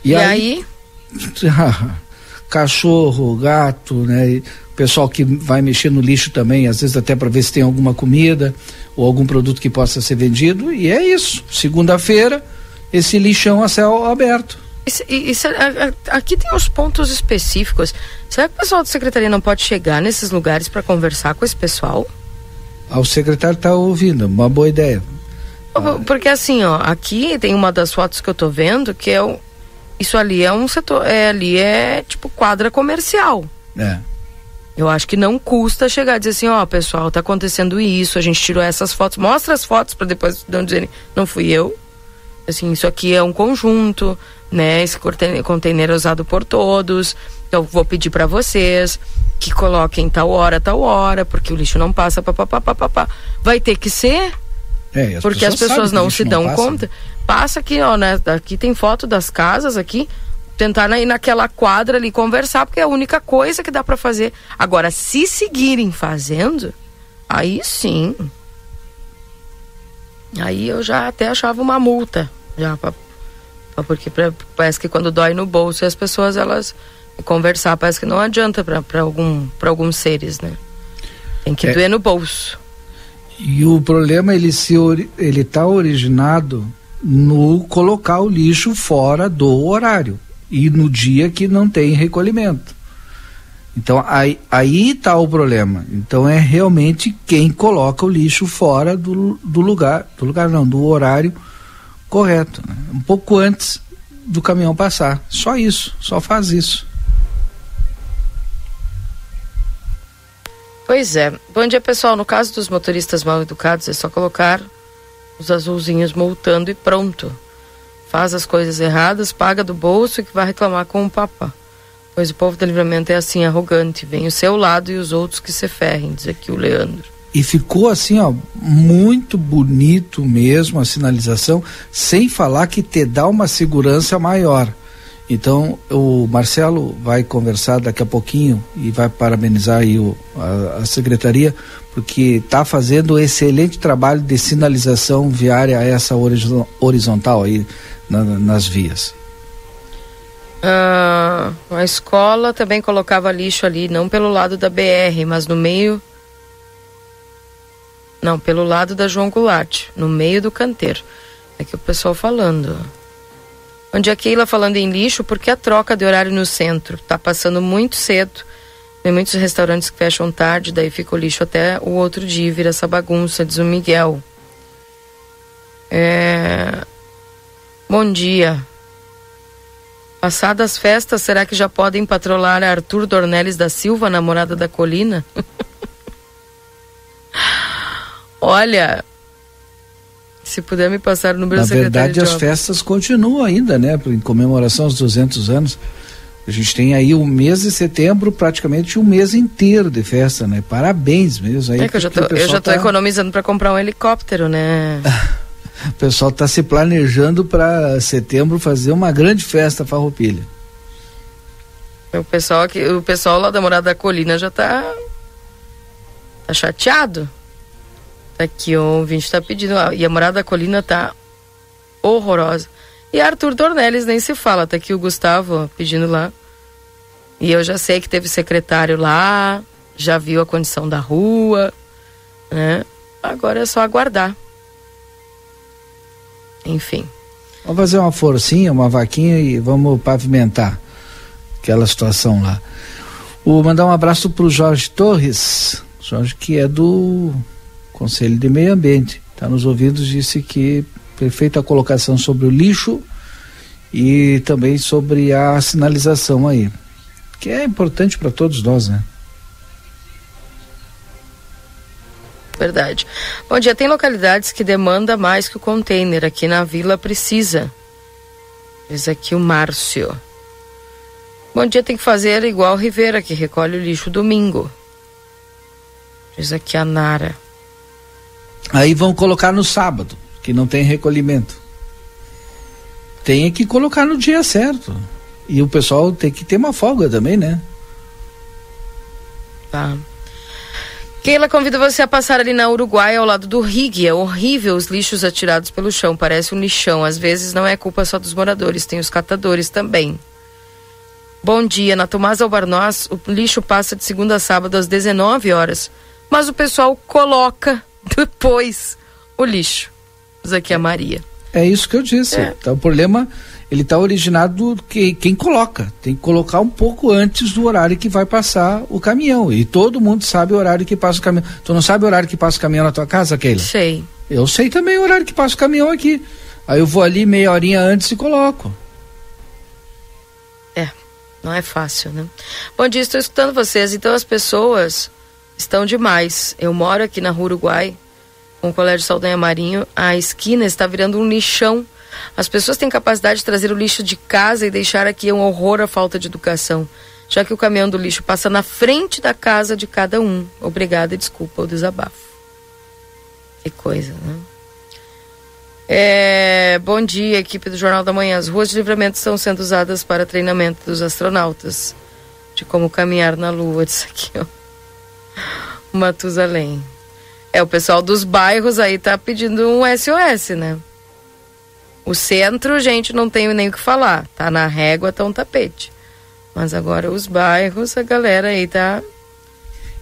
E, e, aí? aí? *laughs* cachorro, gato, né? Pessoal que vai mexer no lixo também, às vezes até para ver se tem alguma comida ou algum produto que possa ser vendido. E é isso. Segunda-feira, esse lixão a céu aberto. Isso, isso, aqui tem os pontos específicos. Será que o pessoal da secretaria não pode chegar nesses lugares para conversar com esse pessoal? Ah, o secretário está ouvindo, uma boa ideia. Porque assim, ó, aqui tem uma das fotos que eu tô vendo que é o, isso ali é um setor, é, ali é tipo quadra comercial. É. Eu acho que não custa chegar e dizer assim, ó, pessoal, tá acontecendo isso, a gente tirou essas fotos, mostra as fotos para depois não dizerem, não fui eu. Assim, isso aqui é um conjunto, né? Esse container é usado por todos. Então vou pedir para vocês que coloquem tal hora, tal hora, porque o lixo não passa, papapá. Vai ter que ser é, as porque pessoas as pessoas não se dão conta. Passa aqui, ó, né? Aqui tem foto das casas aqui. Tentar ir naquela quadra ali conversar, porque é a única coisa que dá para fazer. Agora, se seguirem fazendo, aí sim. Aí eu já até achava uma multa. Já pra, pra porque pra, parece que quando dói no bolso as pessoas elas conversar parece que não adianta para algum, alguns seres, né? Tem que é. doer no bolso. E o problema ele se ele está originado no colocar o lixo fora do horário e no dia que não tem recolhimento. Então aí está o problema. Então é realmente quem coloca o lixo fora do, do lugar, do lugar não, do horário correto, né? um pouco antes do caminhão passar. Só isso, só faz isso. Pois é. Bom dia, pessoal. No caso dos motoristas mal educados, é só colocar os azulzinhos multando e pronto. Faz as coisas erradas, paga do bolso e que vai reclamar com o papá. Pois o povo do livramento é assim, arrogante. Vem o seu lado e os outros que se ferrem, diz aqui o Leandro. E ficou assim, ó, muito bonito mesmo a sinalização, sem falar que te dá uma segurança maior. Então o Marcelo vai conversar daqui a pouquinho e vai parabenizar aí o, a, a secretaria porque está fazendo um excelente trabalho de sinalização viária essa horizontal aí na, nas vias. Ah, a escola também colocava lixo ali, não pelo lado da BR, mas no meio. Não, pelo lado da João Goulart, no meio do canteiro. É que o pessoal falando. Onde a Keila falando em lixo, porque a troca de horário no centro está passando muito cedo. Tem muitos restaurantes que fecham tarde, daí fica o lixo até o outro dia, vira essa bagunça, diz o Miguel. É... Bom dia. Passadas festas, será que já podem patrolar Arthur Dornelles da Silva, namorada da Colina? *laughs* Olha, se puder me passar o número Na verdade, as festas continuam ainda, né? Em comemoração aos 200 anos. A gente tem aí o mês de setembro, praticamente um mês inteiro de festa, né? Parabéns mesmo. Aí é que eu já tô, eu já tô tá... economizando para comprar um helicóptero, né? *laughs* o pessoal está se planejando para setembro fazer uma grande festa farroupilha. O pessoal aqui, o pessoal lá da Morada da Colina já está tá chateado. Aqui o ouvinte está pedindo. E a morada da colina tá horrorosa. E Arthur Dornelles nem se fala. Tá aqui o Gustavo pedindo lá. E eu já sei que teve secretário lá, já viu a condição da rua, né? Agora é só aguardar. Enfim. Vamos fazer uma forcinha, uma vaquinha e vamos pavimentar aquela situação lá. Vou mandar um abraço para o Jorge Torres, Jorge que é do Conselho de Meio Ambiente, está nos ouvidos, disse que perfeita colocação sobre o lixo e também sobre a sinalização aí, que é importante para todos nós, né? Verdade. Bom dia, tem localidades que demanda mais que o container, aqui na vila precisa. Diz aqui o Márcio. Bom dia, tem que fazer igual Rivera, que recolhe o lixo domingo. Diz aqui a Nara. Aí vão colocar no sábado, que não tem recolhimento. Tem que colocar no dia certo. E o pessoal tem que ter uma folga também, né? Tá. Keila convida você a passar ali na Uruguai ao lado do Rig. É horrível os lixos atirados pelo chão, parece um lixão. Às vezes não é culpa só dos moradores, tem os catadores também. Bom dia, na Tomás Albarnós, o lixo passa de segunda a sábado às 19 horas, mas o pessoal coloca *laughs* depois o lixo. Diz aqui a Maria. É isso que eu disse. É. Então, o problema ele está originado que quem coloca tem que colocar um pouco antes do horário que vai passar o caminhão e todo mundo sabe o horário que passa o caminhão. Tu não sabe o horário que passa o caminhão na tua casa, Keila? Sei. Eu sei também o horário que passa o caminhão aqui. Aí eu vou ali meia horinha antes e coloco. Não é fácil, né? Bom dia, estou escutando vocês. Então as pessoas estão demais. Eu moro aqui na Rua Uruguai, com o Colégio Saldanha Marinho. A esquina está virando um lixão. As pessoas têm capacidade de trazer o lixo de casa e deixar aqui um horror à falta de educação, já que o caminhão do lixo passa na frente da casa de cada um. Obrigada e desculpa o desabafo. Que coisa, né? É, bom dia, equipe do Jornal da Manhã. As ruas de livramento estão sendo usadas para treinamento dos astronautas de como caminhar na Lua. *laughs* Disso aqui, ó. *laughs* Matusalém. É, o pessoal dos bairros aí tá pedindo um SOS, né? O centro, gente, não tem nem o que falar. Tá na régua, tá um tapete. Mas agora os bairros, a galera aí tá.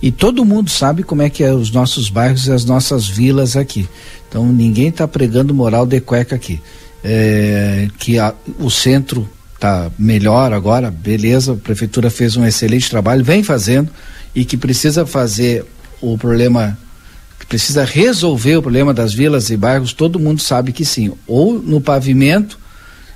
E todo mundo sabe como é que é os nossos bairros e as nossas vilas aqui. Então ninguém está pregando moral de cueca aqui. É, que a, o centro está melhor agora, beleza, a prefeitura fez um excelente trabalho, vem fazendo, e que precisa fazer o problema, que precisa resolver o problema das vilas e bairros, todo mundo sabe que sim. Ou no pavimento,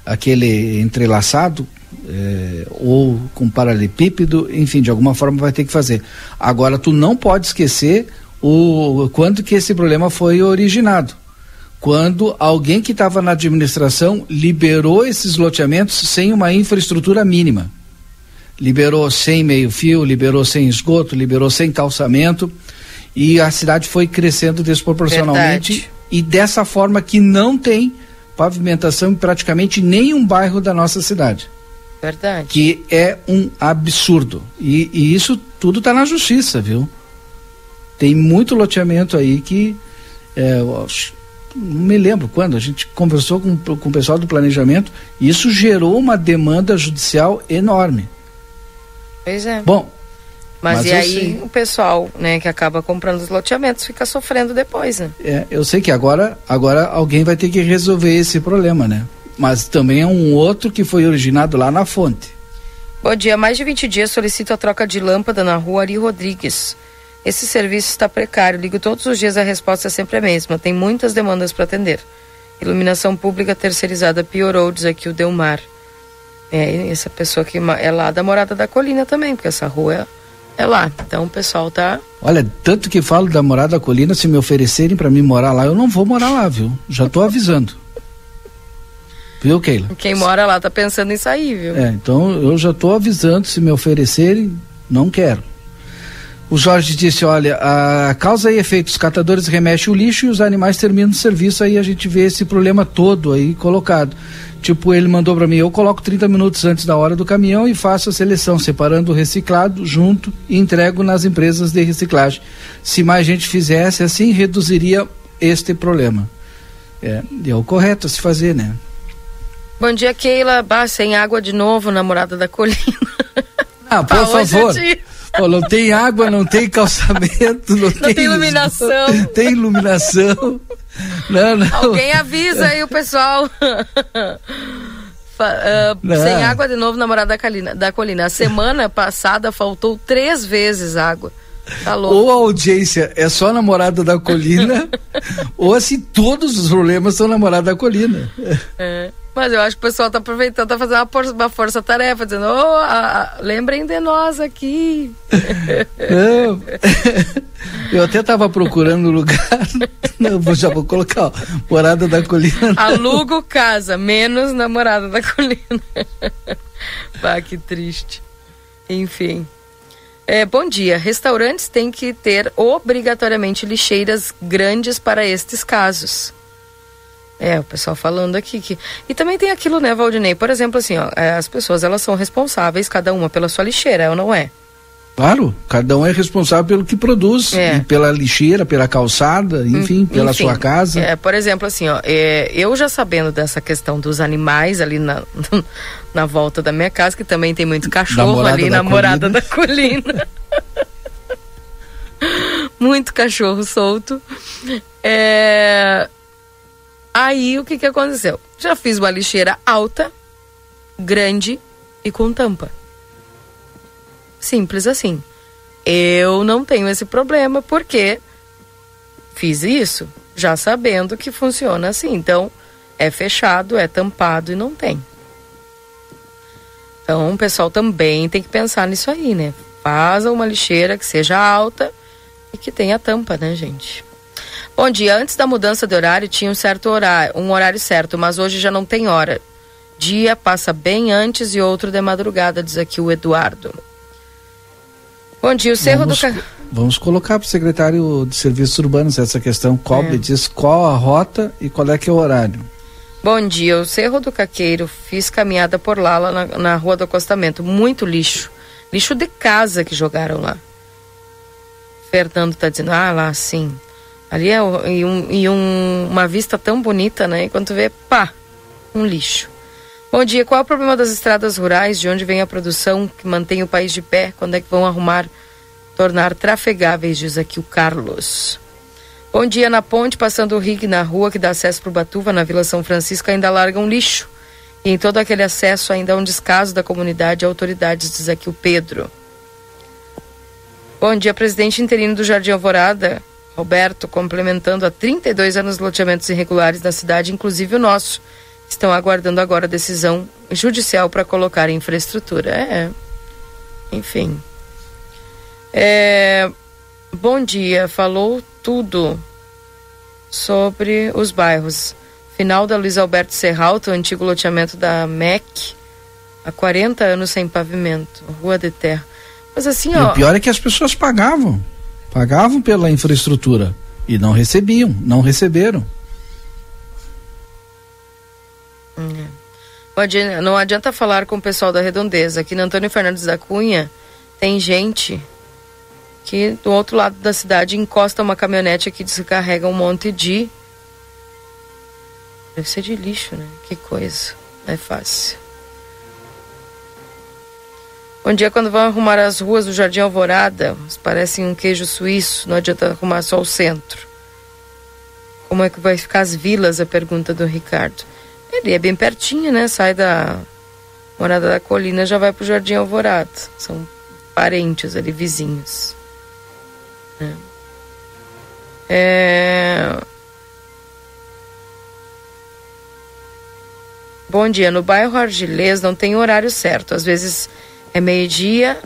aquele entrelaçado, é, ou com paralelepípedo, enfim, de alguma forma vai ter que fazer. Agora, tu não pode esquecer o quando que esse problema foi originado. Quando alguém que estava na administração liberou esses loteamentos sem uma infraestrutura mínima. Liberou sem meio-fio, liberou sem esgoto, liberou sem calçamento e a cidade foi crescendo desproporcionalmente Verdade. e dessa forma que não tem pavimentação em praticamente nenhum bairro da nossa cidade. Verdade. Que é um absurdo. E, e isso tudo está na justiça, viu? Tem muito loteamento aí que é, não me lembro quando a gente conversou com, com o pessoal do planejamento, isso gerou uma demanda judicial enorme. Pois é. Bom, mas, mas e aí sei. o pessoal, né, que acaba comprando os loteamentos fica sofrendo depois, né? É, eu sei que agora, agora alguém vai ter que resolver esse problema, né? Mas também é um outro que foi originado lá na fonte. Bom dia, mais de 20 dias solicito a troca de lâmpada na rua Ari Rodrigues. Esse serviço está precário. Ligo todos os dias, a resposta é sempre a mesma. Tem muitas demandas para atender. Iluminação pública terceirizada piorou, diz aqui o Delmar. É, essa pessoa que é lá da Morada da Colina também, porque essa rua é, é lá. Então o pessoal tá. Olha, tanto que falo da Morada da Colina, se me oferecerem para mim morar lá, eu não vou morar lá, viu? Já tô avisando. *laughs* viu, Keila? Quem mora lá tá pensando em sair, viu? É, então eu já tô avisando, se me oferecerem, não quero. O Jorge disse: olha, a causa e efeito, os catadores remexem o lixo e os animais terminam o serviço, aí a gente vê esse problema todo aí colocado. Tipo, ele mandou para mim: eu coloco 30 minutos antes da hora do caminhão e faço a seleção, separando o reciclado junto e entrego nas empresas de reciclagem. Se mais gente fizesse assim, reduziria este problema. É, é o correto a se fazer, né? Bom dia, Keila. Bah, sem água de novo, namorada da colina. Ah, por favor. Pô, não tem água, não tem calçamento, não, não tem, tem, iluminação. tem iluminação. Não, não. Alguém avisa aí o pessoal. uh, sem água de novo, namorada da colina, da colina. A semana passada faltou três vezes água. Tá ou a audiência é só namorada da colina, *laughs* ou assim todos os problemas são namorada da colina. É. Mas eu acho que o pessoal está aproveitando, tá fazendo uma, força-tarefa, dizendo, oh, a, a, lembrem de nós aqui. *laughs* Não. *laughs* Eu até estava procurando lugar. *laughs* Não, já vou colocar, ó, Morada da Colina. Alugo casa, menos namorada da colina. Pá, que triste. Enfim. É, bom dia. Restaurantes têm que ter obrigatoriamente lixeiras grandes para estes casos. É, o pessoal falando aqui que. E também tem aquilo, né, Valdinei? Por exemplo, assim, ó, é, as pessoas elas são responsáveis, cada uma pela sua lixeira, ou não é? Claro, cada um é responsável pelo que produz, é. pela lixeira, pela calçada, enfim, hum, pela enfim, sua casa. É, por exemplo, assim, ó, é, eu já sabendo dessa questão dos animais ali na, *laughs* na volta da minha casa, que também tem muito cachorro ali na morada da colina. *laughs* muito cachorro solto. É... Aí o que que aconteceu? Já fiz uma lixeira alta, grande e com tampa. Simples assim. Eu não tenho esse problema porque fiz isso já sabendo que funciona assim. Então, é fechado, é tampado e não tem. Então, o pessoal também tem que pensar nisso aí, né? Faz uma lixeira que seja alta e que tenha tampa, né, gente? Bom dia, antes da mudança de horário tinha um certo horário, um horário certo, mas hoje já não tem hora. Dia passa bem antes e outro de madrugada, diz aqui o Eduardo. Bom dia, o Cerro vamos, do Vamos colocar para o secretário de Serviços Urbanos essa questão. Cobre, é. diz qual a rota e qual é que é o horário. Bom dia, o Cerro do Caqueiro, fiz caminhada por lá, lá na, na rua do acostamento. Muito lixo. Lixo de casa que jogaram lá. Fernando está dizendo, ah, lá sim. Ali é e, um, e um, uma vista tão bonita, né? E quando tu vê, pá, um lixo. Bom dia. Qual é o problema das estradas rurais? De onde vem a produção que mantém o país de pé? Quando é que vão arrumar, tornar trafegáveis? Diz aqui o Carlos. Bom dia. Na ponte, passando o rig na rua que dá acesso para o Batuva, na Vila São Francisco, ainda largam lixo. E em todo aquele acesso ainda há um descaso da comunidade e autoridades, diz aqui o Pedro. Bom dia, presidente interino do Jardim Alvorada, Roberto, complementando há 32 anos loteamentos irregulares na cidade, inclusive o nosso estão aguardando agora a decisão judicial para colocar infraestrutura. É, enfim. É, bom dia, falou tudo sobre os bairros. Final da Luiz Alberto Serralto, antigo loteamento da MEC, há 40 anos sem pavimento, rua de terra. Mas assim, e ó. O pior é que as pessoas pagavam. Pagavam pela infraestrutura e não recebiam, não receberam. Não adianta falar com o pessoal da redondeza. Aqui no Antônio Fernandes da Cunha tem gente que do outro lado da cidade encosta uma caminhonete aqui descarrega um monte de. Deve ser de lixo, né? Que coisa. Não é fácil. Bom dia, quando vão arrumar as ruas do Jardim Alvorada, parecem um queijo suíço, não adianta arrumar só o centro. Como é que vai ficar as vilas? A pergunta do Ricardo. Ele é bem pertinho, né? Sai da Morada da Colina, já vai pro Jardim Alvorada. São parentes ali, vizinhos. É. é... Bom dia. No bairro Argilês não tem horário certo. Às vezes é meio-dia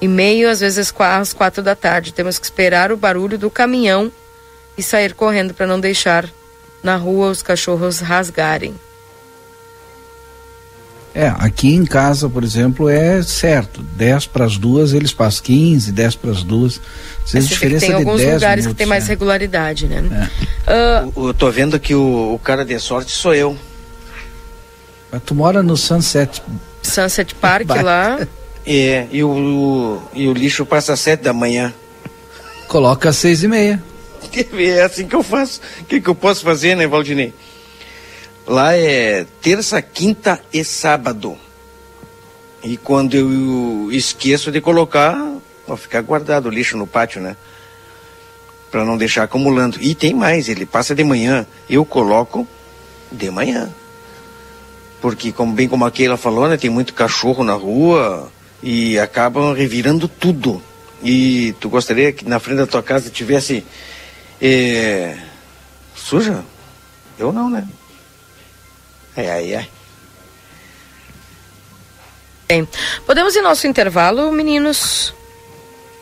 e meio, às vezes às quatro da tarde. Temos que esperar o barulho do caminhão e sair correndo para não deixar na rua os cachorros rasgarem. É, aqui em casa, por exemplo, é certo. 10 para as duas, eles passam 15, 10 para as duas. Às vezes diferença tem alguns lugares minutos, que tem mais é. regularidade, né? É. Uh, eu tô vendo que o, o, cara de sorte sou eu. Mas tu mora no Sunset. Sunset Park lá. É, e o, o, e o lixo passa às sete da manhã. Coloca às seis e meia. É assim que eu faço. O que, que eu posso fazer, né, Valdinei? Lá é terça, quinta e sábado. E quando eu esqueço de colocar, vai ficar guardado o lixo no pátio, né? Para não deixar acumulando. E tem mais, ele passa de manhã, eu coloco de manhã. Porque, como bem como a Keila falou, né, tem muito cachorro na rua e acabam revirando tudo. E tu gostaria que na frente da tua casa tivesse é, suja? Eu não, né? É, aí é. Bem, podemos ir nosso intervalo, meninos?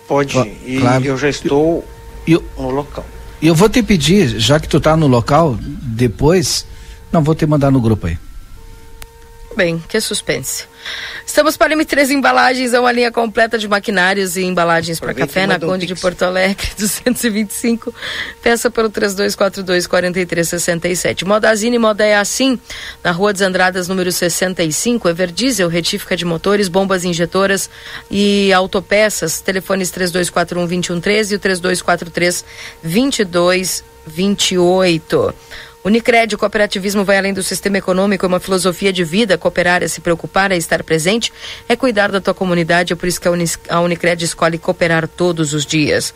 Pode, e claro. eu já estou eu, no local. Eu vou te pedir, já que tu tá no local, depois, não vou te mandar no grupo aí. Bem, que suspense. Estamos para M3 Embalagens, é uma linha completa de maquinários e embalagens para café na Conde de Porto Alegre, *laughs* 225. Peça pelo 3242-4367. Modazine Moda é assim, na Rua dos Andradas, número 65, Everdiesel, retífica de motores, bombas injetoras e autopeças. Telefones 3241-2113 e o 3243-2228. Unicred, o cooperativismo vai além do sistema econômico, é uma filosofia de vida. Cooperar é se preocupar, é estar presente, é cuidar da tua comunidade. É por isso que a, Unicred escolhe cooperar todos os dias.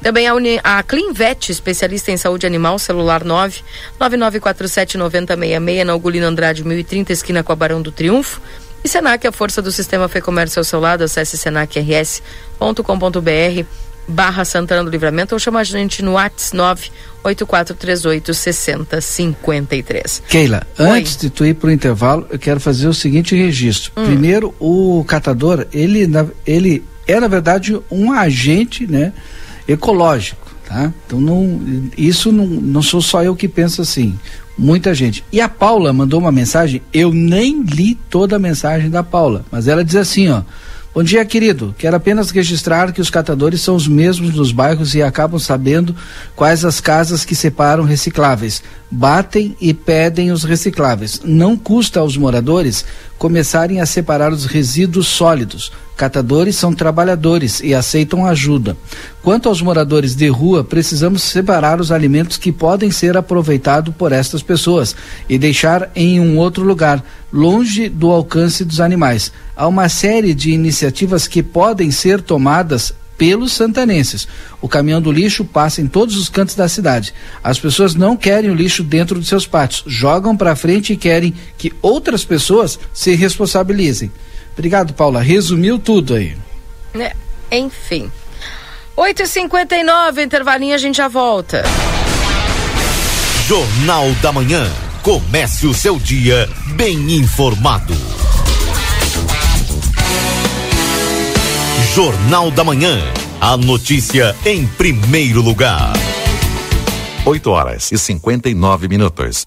Também a, Uni, a Clinvet, especialista em saúde animal, celular 9 9947 9066, na Ugolino Andrade 1030, esquina com a Barão do Triunfo. E Senac, a força do sistema Fê Comércio ao seu lado, acesse senacrs.com.br barra Santana do Livramento ou chama a gente no WhatsApp 98438 6053. Keila, Oi. antes de tu ir para o intervalo, eu quero fazer o seguinte registro. Hum. Primeiro, o catador, ele, ele é na verdade um agente né, ecológico. Tá? Então não, isso não, não sou só eu que penso assim, muita gente. E a Paula mandou uma mensagem, eu nem li toda a mensagem da Paula, mas ela diz assim, ó, Bom dia, querido. Quero apenas registrar que os catadores são os mesmos nos bairros e acabam sabendo quais as casas que separam recicláveis. Batem e pedem os recicláveis. Não custa aos moradores começarem a separar os resíduos sólidos. Catadores são trabalhadores e aceitam ajuda. Quanto aos moradores de rua, precisamos separar os alimentos que podem ser aproveitados por estas pessoas e deixar em um outro lugar, longe do alcance dos animais. Há uma série de iniciativas que podem ser tomadas pelos santanenses. O caminhão do lixo passa em todos os cantos da cidade. As pessoas não querem o lixo dentro dos seus pátios, jogam para frente e querem que outras pessoas se responsabilizem. Obrigado, Paula. Resumiu tudo aí. É, enfim. 8h59, intervalinho, a gente já volta. Jornal da Manhã. Comece o seu dia bem informado. Jornal da Manhã. A notícia em primeiro lugar. 8 horas e 59 minutos.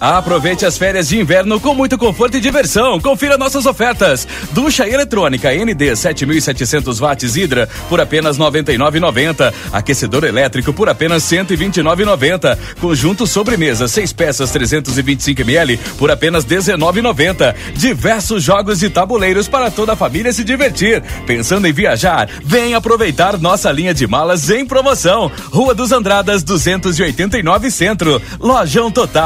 Aproveite as férias de inverno com muito conforto e diversão. Confira nossas ofertas. Ducha eletrônica ND 7700 watts Hidra por apenas 99,90. Aquecedor elétrico por apenas 129,90. Conjunto sobremesa 6 peças 325 ml por apenas 19,90. Diversos jogos e tabuleiros para toda a família se divertir. Pensando em viajar? Vem aproveitar nossa linha de malas em promoção. Rua dos Andradas 289 Centro. Lojão Total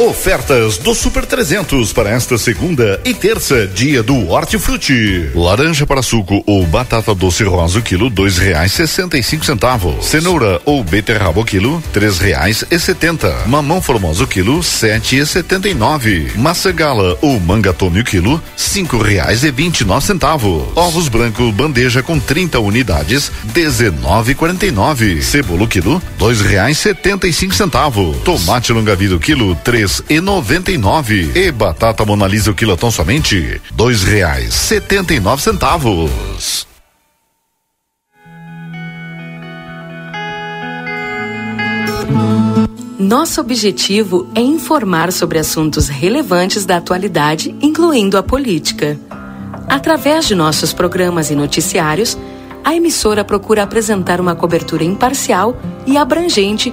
Ofertas do Super 300 para esta segunda e terça, dia do Hortifruti. Laranja para suco ou batata doce rosa quilo dois reais sessenta e cinco centavos. Cenoura ou beterraba quilo três reais e setenta. Mamão formoso quilo sete e setenta e nove. Maçã gala ou manga tome quilo cinco reais e vinte e nove centavos. Ovos brancos bandeja com 30 unidades dezenove e quarenta e nove. Cebola quilo dois reais setenta e cinco centavos. Tomate longa vida quilo três três e noventa e nove. E batata monalisa o quilotão somente dois reais setenta e nove centavos. Nosso objetivo é informar sobre assuntos relevantes da atualidade, incluindo a política. Através de nossos programas e noticiários, a emissora procura apresentar uma cobertura imparcial e abrangente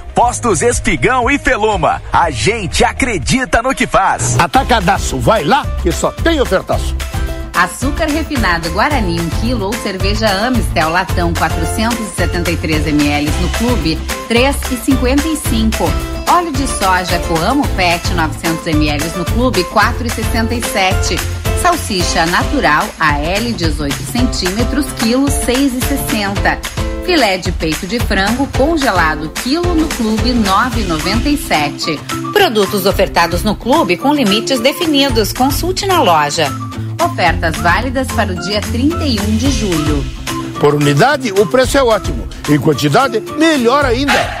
Postos Espigão e Feluma. A gente acredita no que faz. Atacadaço, vai lá que só tem ofertaço. Açúcar refinado Guarani 1 kg ou cerveja Amistel latão 473 ml no clube 3,55. Óleo de soja Coamo Pet 900 ml no clube 4,67. Salsicha natural AL 18 centímetros quilo 6,60. Filé de peito de frango congelado quilo no clube 9,97. Produtos ofertados no clube com limites definidos. Consulte na loja. Ofertas válidas para o dia 31 de julho. Por unidade, o preço é ótimo. Em quantidade, melhor ainda.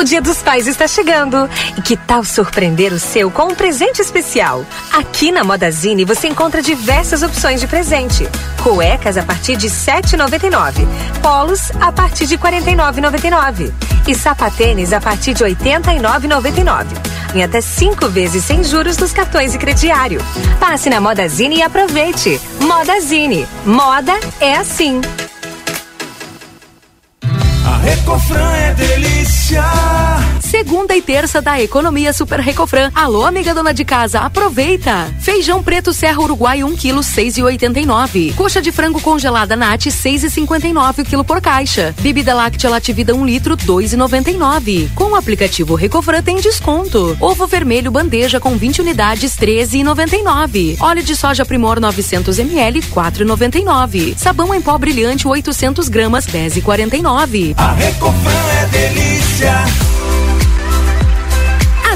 O Dia dos Pais está chegando. E que tal surpreender o seu com um presente especial? Aqui na Modazine você encontra diversas opções de presente. Cuecas a partir de R$ 7,99. Polos a partir de R$ 49,99. E sapatênis a partir de R$ 89,99. Em até cinco vezes sem juros nos cartões e crediário. Passe na Modazine e aproveite. Modazine. Moda é assim. Recofran é delícia. Segunda e terça da Economia Super Recofran. Alô, amiga dona de casa, aproveita. Feijão preto Serra Uruguai 1 kg 6,89. Coxa de frango congelada Nat 6,59 kg por caixa. Bebida láctea Lativida 1 litro 2,99. Com o aplicativo Recofran tem desconto. Ovo vermelho bandeja com 20 unidades 13,99. Óleo de soja Primor 900 ml 4,99. Sabão em pó brilhante 800 gramas 10,49. Recofran é delícia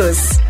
O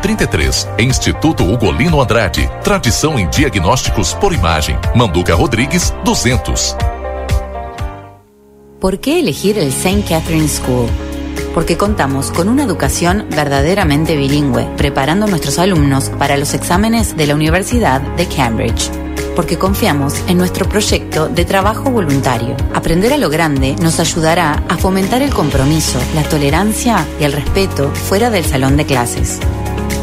33. Instituto Ugolino Andrade. Tradição em diagnósticos por imagem. Manduca Rodrigues, 200. ¿Por qué elegir el St. Catherine School? Porque contamos con una educación verdaderamente bilingüe, preparando a nuestros alumnos para los exámenes de la Universidad de Cambridge porque confiamos en nuestro proyecto de trabajo voluntario. Aprender a lo grande nos ayudará a fomentar el compromiso, la tolerancia y el respeto fuera del salón de clases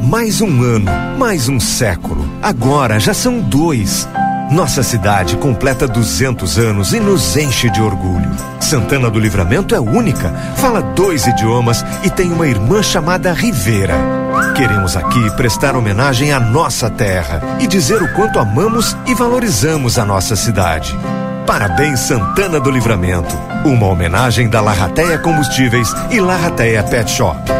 Mais um ano, mais um século. Agora já são dois. Nossa cidade completa 200 anos e nos enche de orgulho. Santana do Livramento é única, fala dois idiomas e tem uma irmã chamada Rivera. Queremos aqui prestar homenagem à nossa terra e dizer o quanto amamos e valorizamos a nossa cidade. Parabéns Santana do Livramento. Uma homenagem da Larrateia Combustíveis e Larrateia Pet Shop.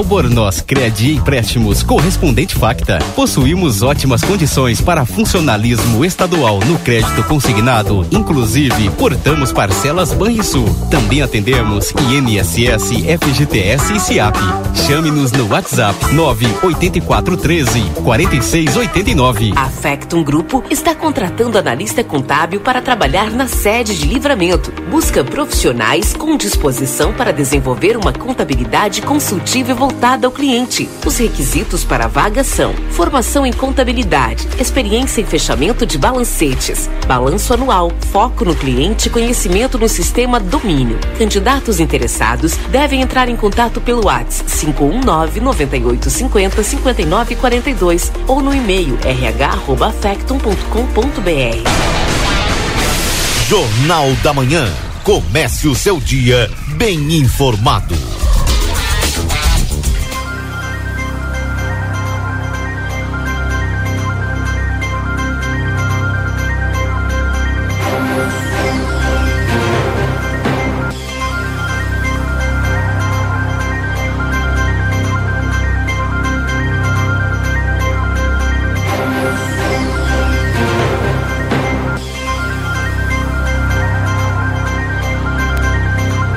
Albornoz Crédito Empréstimos Correspondente Facta. Possuímos ótimas condições para funcionalismo estadual no crédito consignado. Inclusive, portamos parcelas Banrisul. Também atendemos INSS, FGTS e SIAP. Chame-nos no WhatsApp 98413 4689. A Factum Grupo está contratando analista contábil para trabalhar na sede de livramento. Busca profissionais com disposição para desenvolver uma contabilidade consultiva e voltada ao cliente. Os requisitos para a vaga são: formação em contabilidade, experiência em fechamento de balancetes, balanço anual, foco no cliente e conhecimento no sistema domínio. Candidatos interessados devem entrar em contato pelo WhatsApp 519 9850 5942 ou no e-mail rh@factum.com.br. Jornal da Manhã. Comece o seu dia bem informado.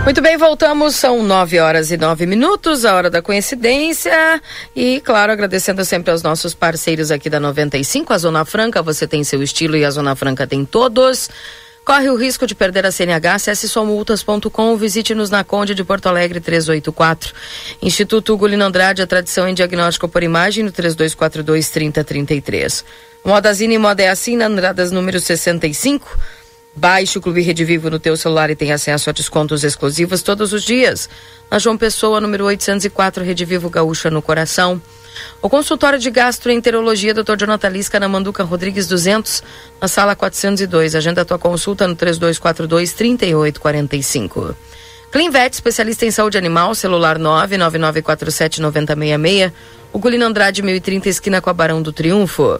Muito bem, voltamos. São nove horas e nove minutos, a hora da coincidência. E, claro, agradecendo sempre aos nossos parceiros aqui da 95, a Zona Franca. Você tem seu estilo e a Zona Franca tem todos. Corre o risco de perder a CNH, acesse somultas.com, visite-nos na Conde de Porto Alegre 384. Instituto Gulino Andrade, a tradição em diagnóstico por imagem no 3242 3033. Modazine Moda é assim, na Andradas número 65. Baixe o Clube Rede Vivo no teu celular e tenha acesso a descontos exclusivos todos os dias. Na João Pessoa, número 804, Rede Vivo Gaúcha no Coração. O consultório de gastroenterologia Dr. Jonathan Lisca na Manduca Rodrigues 200, na sala 402. Agenda tua consulta no 3242 3845. Clinvet, especialista em saúde animal, celular 99947 9066. O Gulino Andrade 1030, esquina com a Barão do Triunfo.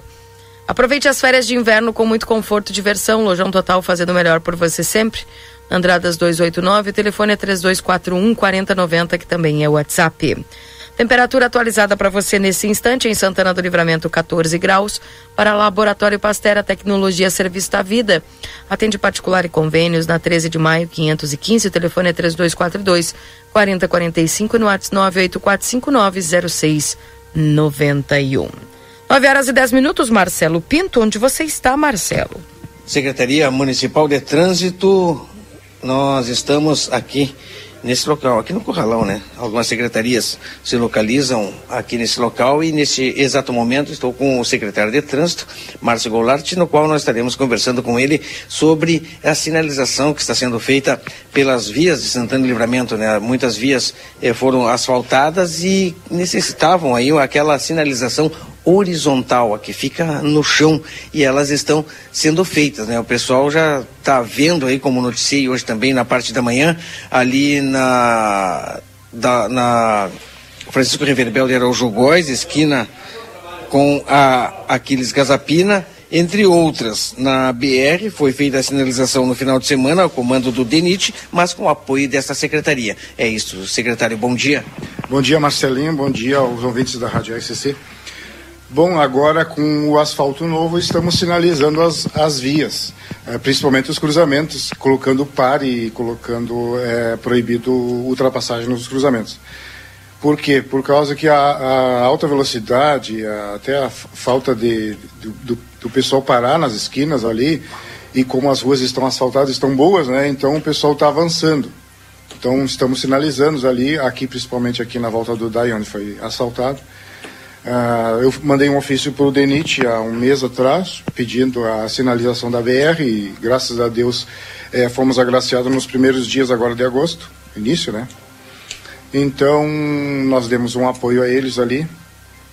Aproveite as férias de inverno com muito conforto e diversão. Lojão Total fazendo o melhor por você sempre. Andradas 289, o telefone é 3241 4090, que também é o WhatsApp. Temperatura atualizada para você nesse instante em Santana do Livramento, 14 graus. Para Laboratório Pastera Tecnologia Serviço da Vida. Atende particular e convênios na 13 de maio, 515. O telefone é 3242 4045 no WhatsApp 98459 0691. 9 horas e 10 minutos, Marcelo Pinto. Onde você está, Marcelo? Secretaria Municipal de Trânsito, nós estamos aqui nesse local, aqui no Curralão, né? Algumas secretarias se localizam aqui nesse local e nesse exato momento estou com o secretário de Trânsito, Márcio Goulart, no qual nós estaremos conversando com ele sobre a sinalização que está sendo feita pelas vias de Santana e Livramento, né? Muitas vias eh, foram asfaltadas e necessitavam aí aquela sinalização horizontal, a que fica no chão, e elas estão sendo feitas, né? O pessoal já está vendo aí, como noticiei hoje também na parte da manhã, ali na, da, na Francisco Reverbel de Araújo Góes, esquina com a Aquiles Gazapina, entre outras. Na BR foi feita a sinalização no final de semana, ao comando do DENIT, mas com apoio desta secretaria. É isso, secretário, bom dia. Bom dia, Marcelinho, bom dia aos ouvintes da Rádio RCC. Bom, agora com o asfalto novo estamos sinalizando as, as vias, é, principalmente os cruzamentos, colocando par e colocando é, proibido ultrapassagem nos cruzamentos. Por quê? Por causa que a, a alta velocidade, a, até a falta de, do do pessoal parar nas esquinas ali e como as ruas estão asfaltadas, estão boas, né? Então o pessoal está avançando. Então estamos sinalizando ali, aqui principalmente aqui na volta do DAI, onde foi assaltado. Uh, eu mandei um ofício para o DENIT há um mês atrás, pedindo a sinalização da BR e graças a Deus eh, fomos agraciados nos primeiros dias agora de agosto, início, né? Então nós demos um apoio a eles ali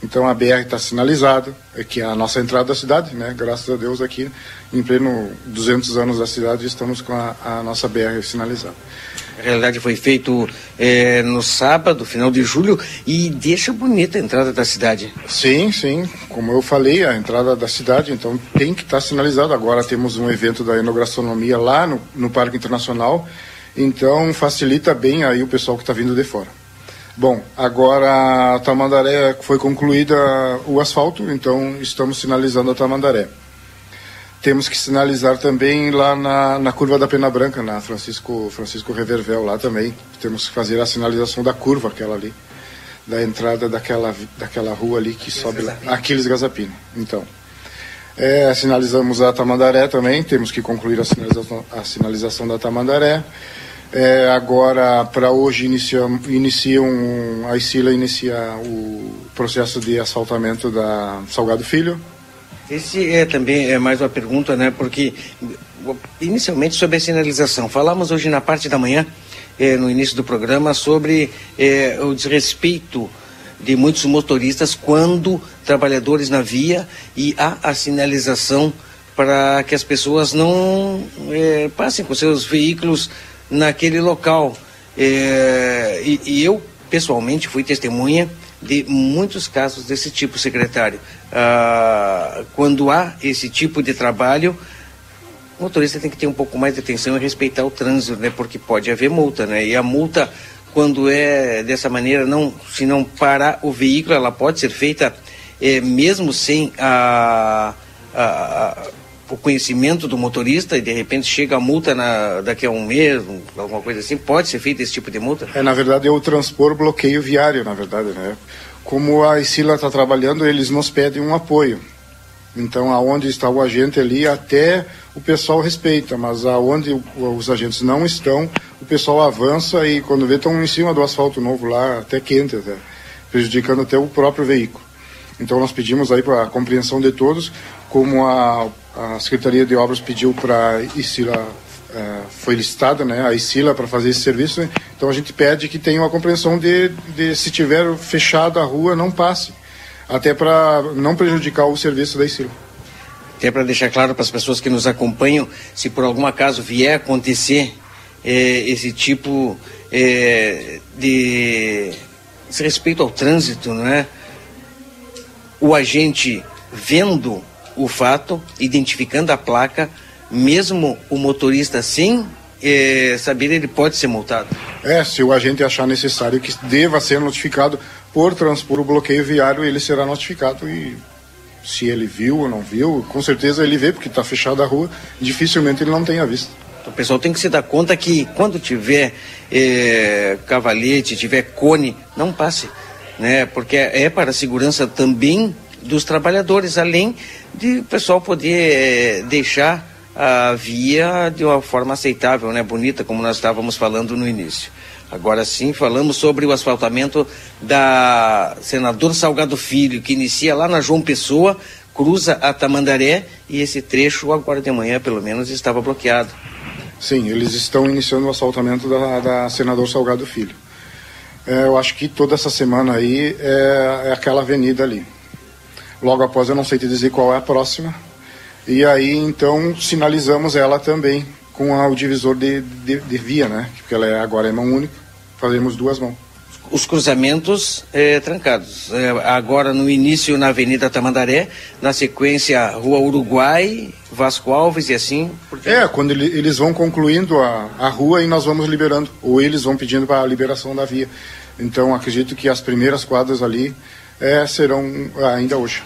então a BR está sinalizada, é que é a nossa entrada da cidade, né? Graças a Deus aqui, em pleno 200 anos da cidade, estamos com a, a nossa BR sinalizada. A realidade foi feito é, no sábado, final de julho, e deixa bonita a entrada da cidade. Sim, sim. Como eu falei, a entrada da cidade, então tem que estar sinalizado. Agora temos um evento da enogastronomia lá no, no Parque Internacional, então facilita bem aí o pessoal que está vindo de fora. Bom, agora a Tamandaré foi concluída o asfalto, então estamos sinalizando a Tamandaré. Temos que sinalizar também lá na, na curva da Pena Branca, na Francisco, Francisco Revervel, lá também. Temos que fazer a sinalização da curva, aquela ali, da entrada daquela, daquela rua ali que Aquiles sobe lá. Aquiles Gazapini. Então, é, sinalizamos a Tamandaré também, temos que concluir a sinalização, a sinalização da Tamandaré. É, agora, para hoje, iniciam, iniciam, a ICILA inicia o processo de asfaltamento da Salgado Filho. Esse é também é mais uma pergunta, né? Porque inicialmente sobre a sinalização, falamos hoje na parte da manhã, é, no início do programa, sobre é, o desrespeito de muitos motoristas quando trabalhadores na via e há a sinalização para que as pessoas não é, passem com seus veículos naquele local. E, e, eu, pessoalmente, fui testemunha de muitos casos desse tipo, secretário. Ah, quando há esse tipo de trabalho, o motorista tem que ter um pouco mais de atenção e respeitar o trânsito, né? Porque pode haver multa, né? E a multa, quando é dessa maneira, não, se não parar o veículo, ela pode ser feita é, mesmo sem a, a, a o conhecimento do motorista e de repente chega a multa na, daqui a um mês, alguma coisa assim, pode ser feito esse tipo de multa? É, na verdade é o transpor bloqueio viário, na verdade, né? Como a Isila está trabalhando, eles nos pedem um apoio. Então, aonde está o agente ali, até o pessoal respeita, mas aonde os agentes não estão, o pessoal avança e quando vê estão em cima do asfalto novo lá, até quente até, prejudicando até o próprio veículo. Então nós pedimos aí para a compreensão de todos, como a, a Secretaria de Obras pediu para a É, foi listada né, a ICILA para fazer esse serviço, né? então a gente pede que tenha uma compreensão de, de se tiver fechada a rua, não passe, até para não prejudicar o serviço da ICILA. Até para deixar claro para as pessoas que nos acompanham, se por algum acaso vier acontecer é, esse tipo é, de respeito ao trânsito, não é? O agente vendo o fato, identificando a placa, mesmo o motorista sem é, saber, ele pode ser multado. É, se o agente achar necessário que deva ser notificado por transpor o bloqueio viário, ele será notificado e se ele viu ou não viu, com certeza ele vê, porque está fechada a rua, dificilmente ele não tenha visto. O pessoal tem que se dar conta que quando tiver é, cavalete, tiver cone, não passe, né? Porque é para a segurança também dos trabalhadores, além de o pessoal poder é, deixar a via de uma forma aceitável, né, bonita, como nós estávamos falando no início. Agora sim, falamos sobre o asfaltamento da senador Salgado Filho, que inicia lá na João Pessoa, cruza a Tamandaré e esse trecho agora de manhã, pelo menos, estava bloqueado. Sim, eles estão iniciando o asfaltamento da, da senador Salgado Filho. É, eu acho que toda essa semana aí é, é aquela avenida ali. Logo após, eu não sei te dizer qual é a próxima. E aí, então, sinalizamos ela também com a, o divisor de, de, de, via, né? Porque ela é, agora é mão única, fazemos duas mãos. Os cruzamentos é, trancados. É, agora no início na Avenida Tamandaré, na sequência Rua Uruguai, Vasco Alves e assim. É, quando ele, eles vão concluindo a, a rua e nós vamos liberando, ou eles vão pedindo para a liberação da via. Então acredito que as primeiras quadras ali é, serão ainda hoje.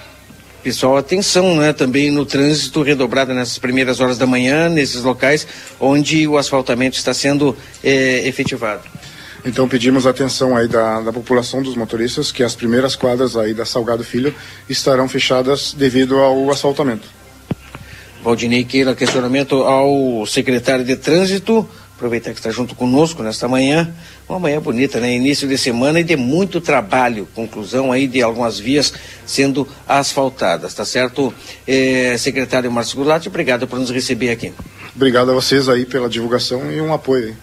Pessoal, atenção né, também no trânsito redobrado nessas primeiras horas da manhã, nesses locais onde o asfaltamento está sendo é, efetivado. Então pedimos atenção aí da, da população dos motoristas que as primeiras quadras aí da Salgado Filho estarão fechadas devido ao asfaltamento. Valdinei Queira, questionamento ao secretário de Trânsito. Aproveitar que está junto conosco nesta manhã. Uma manhã bonita, né? Início de semana e de muito trabalho. Conclusão aí de algumas vias sendo asfaltadas, tá certo? É, secretário Márcio Goulart, obrigado por nos receber aqui. Obrigado a vocês aí pela divulgação e um apoio aí.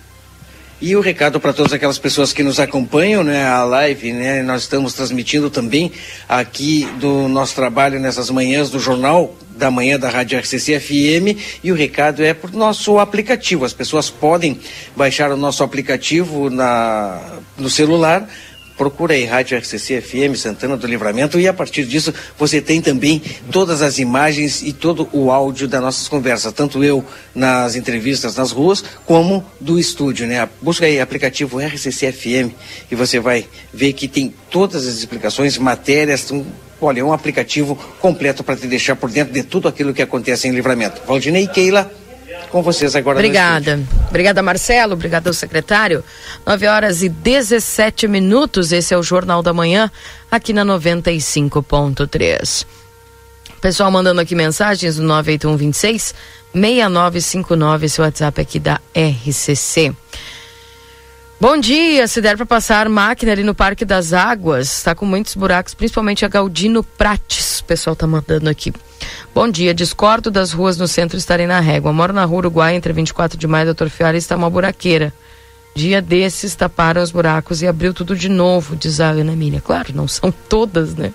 E o recado para todas aquelas pessoas que nos acompanham, né, a live, né, nós estamos transmitindo também aqui do nosso trabalho nessas manhãs do Jornal da Manhã da Rádio RCC FM e o recado é por nosso aplicativo. As pessoas podem baixar o nosso aplicativo na, no celular procura aí Rádio RCC FM Santana do Livramento e a partir disso você tem também todas as imagens e todo o áudio das nossas conversas, tanto eu nas entrevistas nas ruas como do estúdio, né? Busca aí aplicativo RCC FM e você vai ver que tem todas as explicações, matérias, um, olha, é um aplicativo completo para te deixar por dentro de tudo aquilo que acontece em Livramento. Valdinei Keila com vocês agora. Obrigada. Obrigada, Marcelo. Obrigada ao secretário. 9 horas e 17 minutos. Esse é o Jornal da Manhã, aqui na 95.3. Pessoal mandando aqui mensagens no 98126 6959, esse WhatsApp aqui da RCC. Bom dia, se der para passar máquina ali no Parque das Águas, está com muitos buracos, principalmente a Galdino Prates, o pessoal tá mandando aqui. Bom dia, discordo das ruas no centro estarem na régua. Moro na rua Uruguai, entre 24 de maio e Doutor Fiora, está uma buraqueira. Dia desses taparam os buracos e abriu tudo de novo, diz a Ana Emília. Claro, não são todas, né?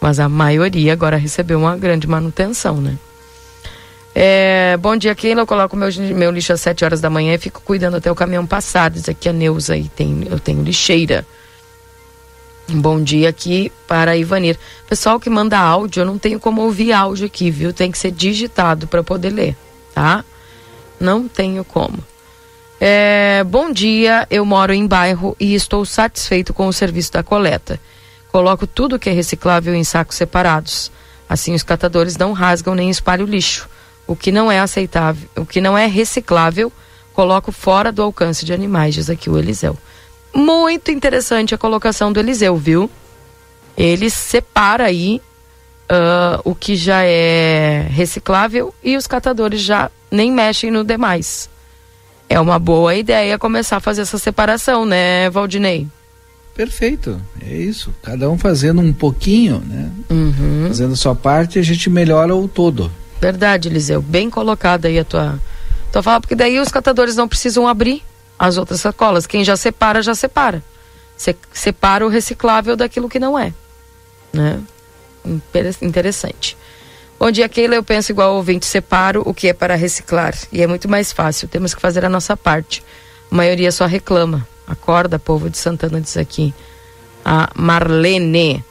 Mas a maioria agora recebeu uma grande manutenção, né? É, bom dia, Keila. Eu coloco meu, meu lixo às 7 horas da manhã e fico cuidando até o caminhão passar. Diz aqui a Neuza aí, tem, eu tenho lixeira. Bom dia aqui para Ivanir. Pessoal que manda áudio, eu não tenho como ouvir áudio aqui, viu? Tem que ser digitado para poder ler, tá? Não tenho como. É, bom dia, eu moro em bairro e estou satisfeito com o serviço da coleta. Coloco tudo que é reciclável em sacos separados. Assim os catadores não rasgam nem espalham lixo. O que não é aceitável, o que não é reciclável, coloco fora do alcance de animais, diz aqui o Eliseu. Muito interessante a colocação do Eliseu, viu? Ele separa aí uh, o que já é reciclável e os catadores já nem mexem no demais. É uma boa ideia começar a fazer essa separação, né, Valdinei? Perfeito, é isso. Cada um fazendo um pouquinho, né? Uhum. Fazendo a sua parte, a gente melhora o todo. Verdade, Eliseu. Bem colocada aí a tua, tua fala, porque daí os catadores não precisam abrir as outras sacolas. Quem já separa, já separa. Se, separa o reciclável daquilo que não é. Né? Interessante. Bom dia, Keila. Eu penso igual ao ouvinte, separo o que é para reciclar. E é muito mais fácil. Temos que fazer a nossa parte. A maioria só reclama. Acorda, povo de Santana, diz aqui. A Marlene.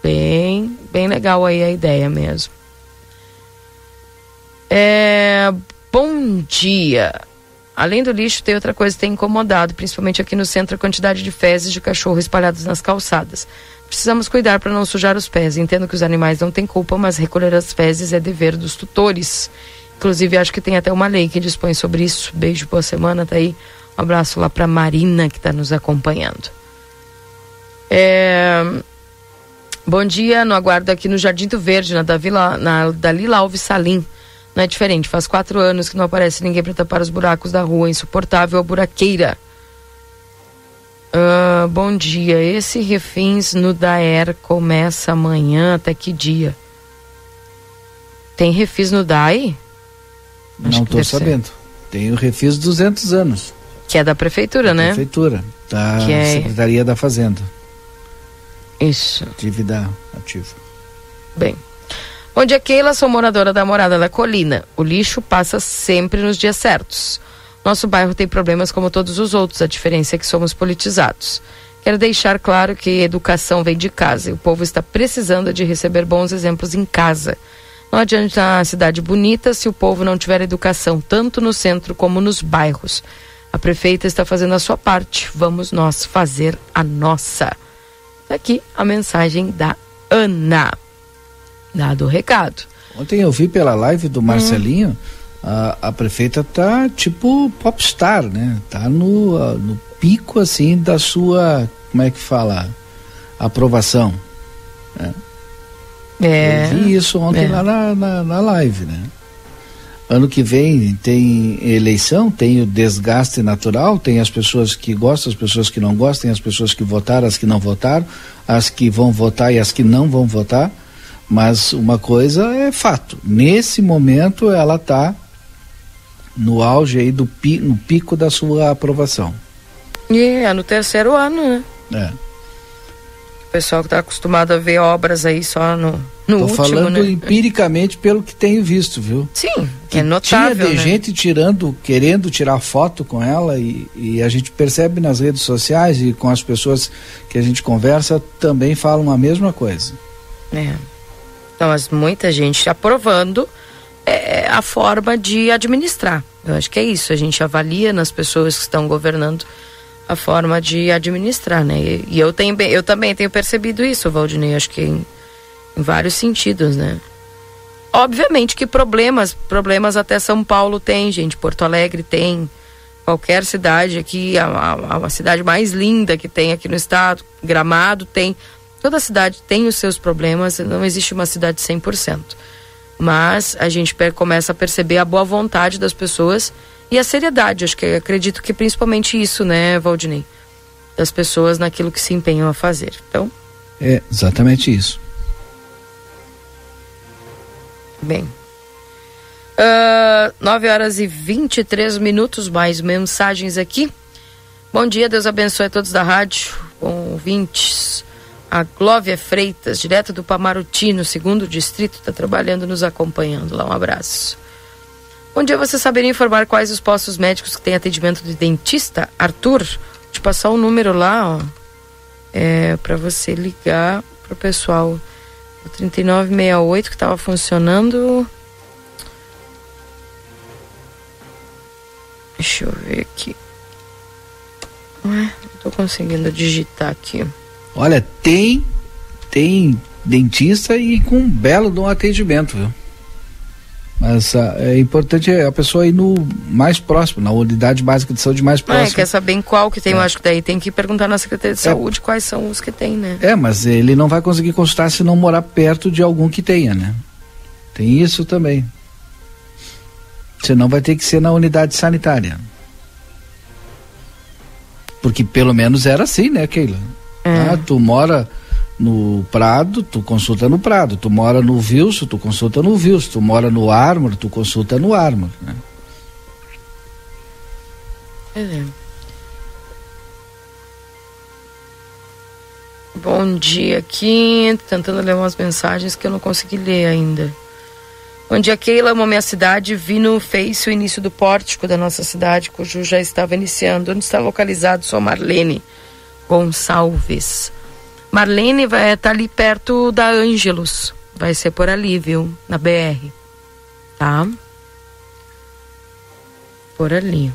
Bem, bem legal aí a ideia mesmo. É, bom dia. Além do lixo, tem outra coisa que tem incomodado, principalmente aqui no centro, a quantidade de fezes de cachorro espalhadas nas calçadas. Precisamos cuidar para não sujar os pés. Entendo que os animais não têm culpa, mas recolher as fezes é dever dos tutores. Inclusive, acho que tem até uma lei que dispõe sobre isso. Beijo, boa semana, tá aí. Um abraço lá para Marina, que está nos acompanhando. É... Bom dia, no aguardo aqui no Jardim do Verde, na da, Vila, na, da Lila Alves Salim não é diferente. Faz quatro anos que não aparece ninguém para tapar os buracos da rua. Insuportável a buraqueira. Uh, bom dia. Esse refins no Daer começa amanhã até que dia? Tem refis no DAI? Acho não estou sabendo. Ser. Tem o refis 200 anos. Que é da prefeitura, da né? Prefeitura. Da que é... Secretaria da Fazenda. Isso. Dívida ativa. Bem. Bom dia, Keila. Sou moradora da Morada da Colina. O lixo passa sempre nos dias certos. Nosso bairro tem problemas como todos os outros, a diferença é que somos politizados. Quero deixar claro que educação vem de casa e o povo está precisando de receber bons exemplos em casa. Não adianta a cidade bonita se o povo não tiver educação, tanto no centro como nos bairros. A prefeita está fazendo a sua parte, vamos nós fazer a nossa. Aqui a mensagem da Ana. Dado o recado. Ontem eu vi pela live do Marcelinho, hum. a, a prefeita tá tipo popstar, né? Tá no, no pico assim da sua, como é que fala? Aprovação. Né? É. Eu vi isso ontem é. lá na, na, na, live, né? Ano que vem tem eleição, tem o desgaste natural, tem as pessoas que gostam, as pessoas que não gostam, as pessoas que votaram, as que não votaram, as que vão votar e as que não vão votar. Mas uma coisa é fato, nesse momento ela está no auge aí do pi, no pico da sua aprovação. E é no terceiro ano, né? É. O pessoal que está acostumado a ver obras aí só no, no Tô último, falando né? empiricamente pelo que tenho visto, viu? Sim, é notável, Tinha de né? gente tirando, querendo tirar foto com ela e, e a gente percebe nas redes sociais e com as pessoas que a gente conversa também falam a mesma coisa. É. Então, mas muita gente aprovando é, a forma de administrar. Eu acho que é isso. A gente avalia nas pessoas que estão governando a forma de administrar, né? E, e eu, tenho, eu também tenho percebido isso, Valdinei, acho que em, em vários sentidos, né? Obviamente que problemas, problemas até São Paulo tem, gente, Porto Alegre tem, qualquer cidade aqui, a, a, a cidade mais linda que tem aqui no estado, Gramado tem, toda cidade tem os seus problemas, não existe uma cidade 100%. Mas a gente começa a perceber a boa vontade das pessoas e a seriedade, acho que acredito que principalmente isso, né, Valdinei? Das pessoas naquilo que se empenham a fazer. Então, É exatamente isso. Bem. Ah, 9 horas e 23 minutos, mais mensagens aqui. Bom dia, Deus abençoe a todos da rádio, ouvintes. A Glóvia Freitas, direto do Pamarutino, segundo distrito, está trabalhando, nos acompanhando lá. Um abraço. Bom dia, você saberia informar quais os postos médicos que têm atendimento de dentista? Arthur, vou te passar o número lá, ó. É, para você ligar pro pessoal. O 3968 que estava funcionando. Deixa eu ver aqui. Ué, não tô conseguindo digitar aqui. Olha, tem tem dentista e com um belo de um atendimento, viu? Mas ah, é importante a pessoa ir no mais próximo, na unidade básica de saúde mais Ah, próxima. quer saber em qual que tem? Eu acho que daí tem que perguntar na Secretaria de É. Saúde quais são os que tem, né? É, mas ele não vai conseguir consultar se não morar perto de algum que tenha, né? Tem isso também. Senão vai ter que ser na unidade sanitária. Porque pelo menos era assim, né, Keila? Ah, tu mora no Prado, tu consulta no Prado. Tu mora no Vilso, tu consulta no Vilso. Tu mora no Armor, tu consulta no Armor. Né? É. Bom dia aqui, tentando ler umas mensagens que eu não consegui ler ainda. Bom dia, Keila, amo minha cidade. Vi no Face o início do pórtico da nossa cidade, cujo já estava iniciando. Onde está localizado? Sou Marlene Gonçalves. Marlene vai estar ali perto da Ângelos. Vai ser por ali, viu? Na BR. Tá? Por ali.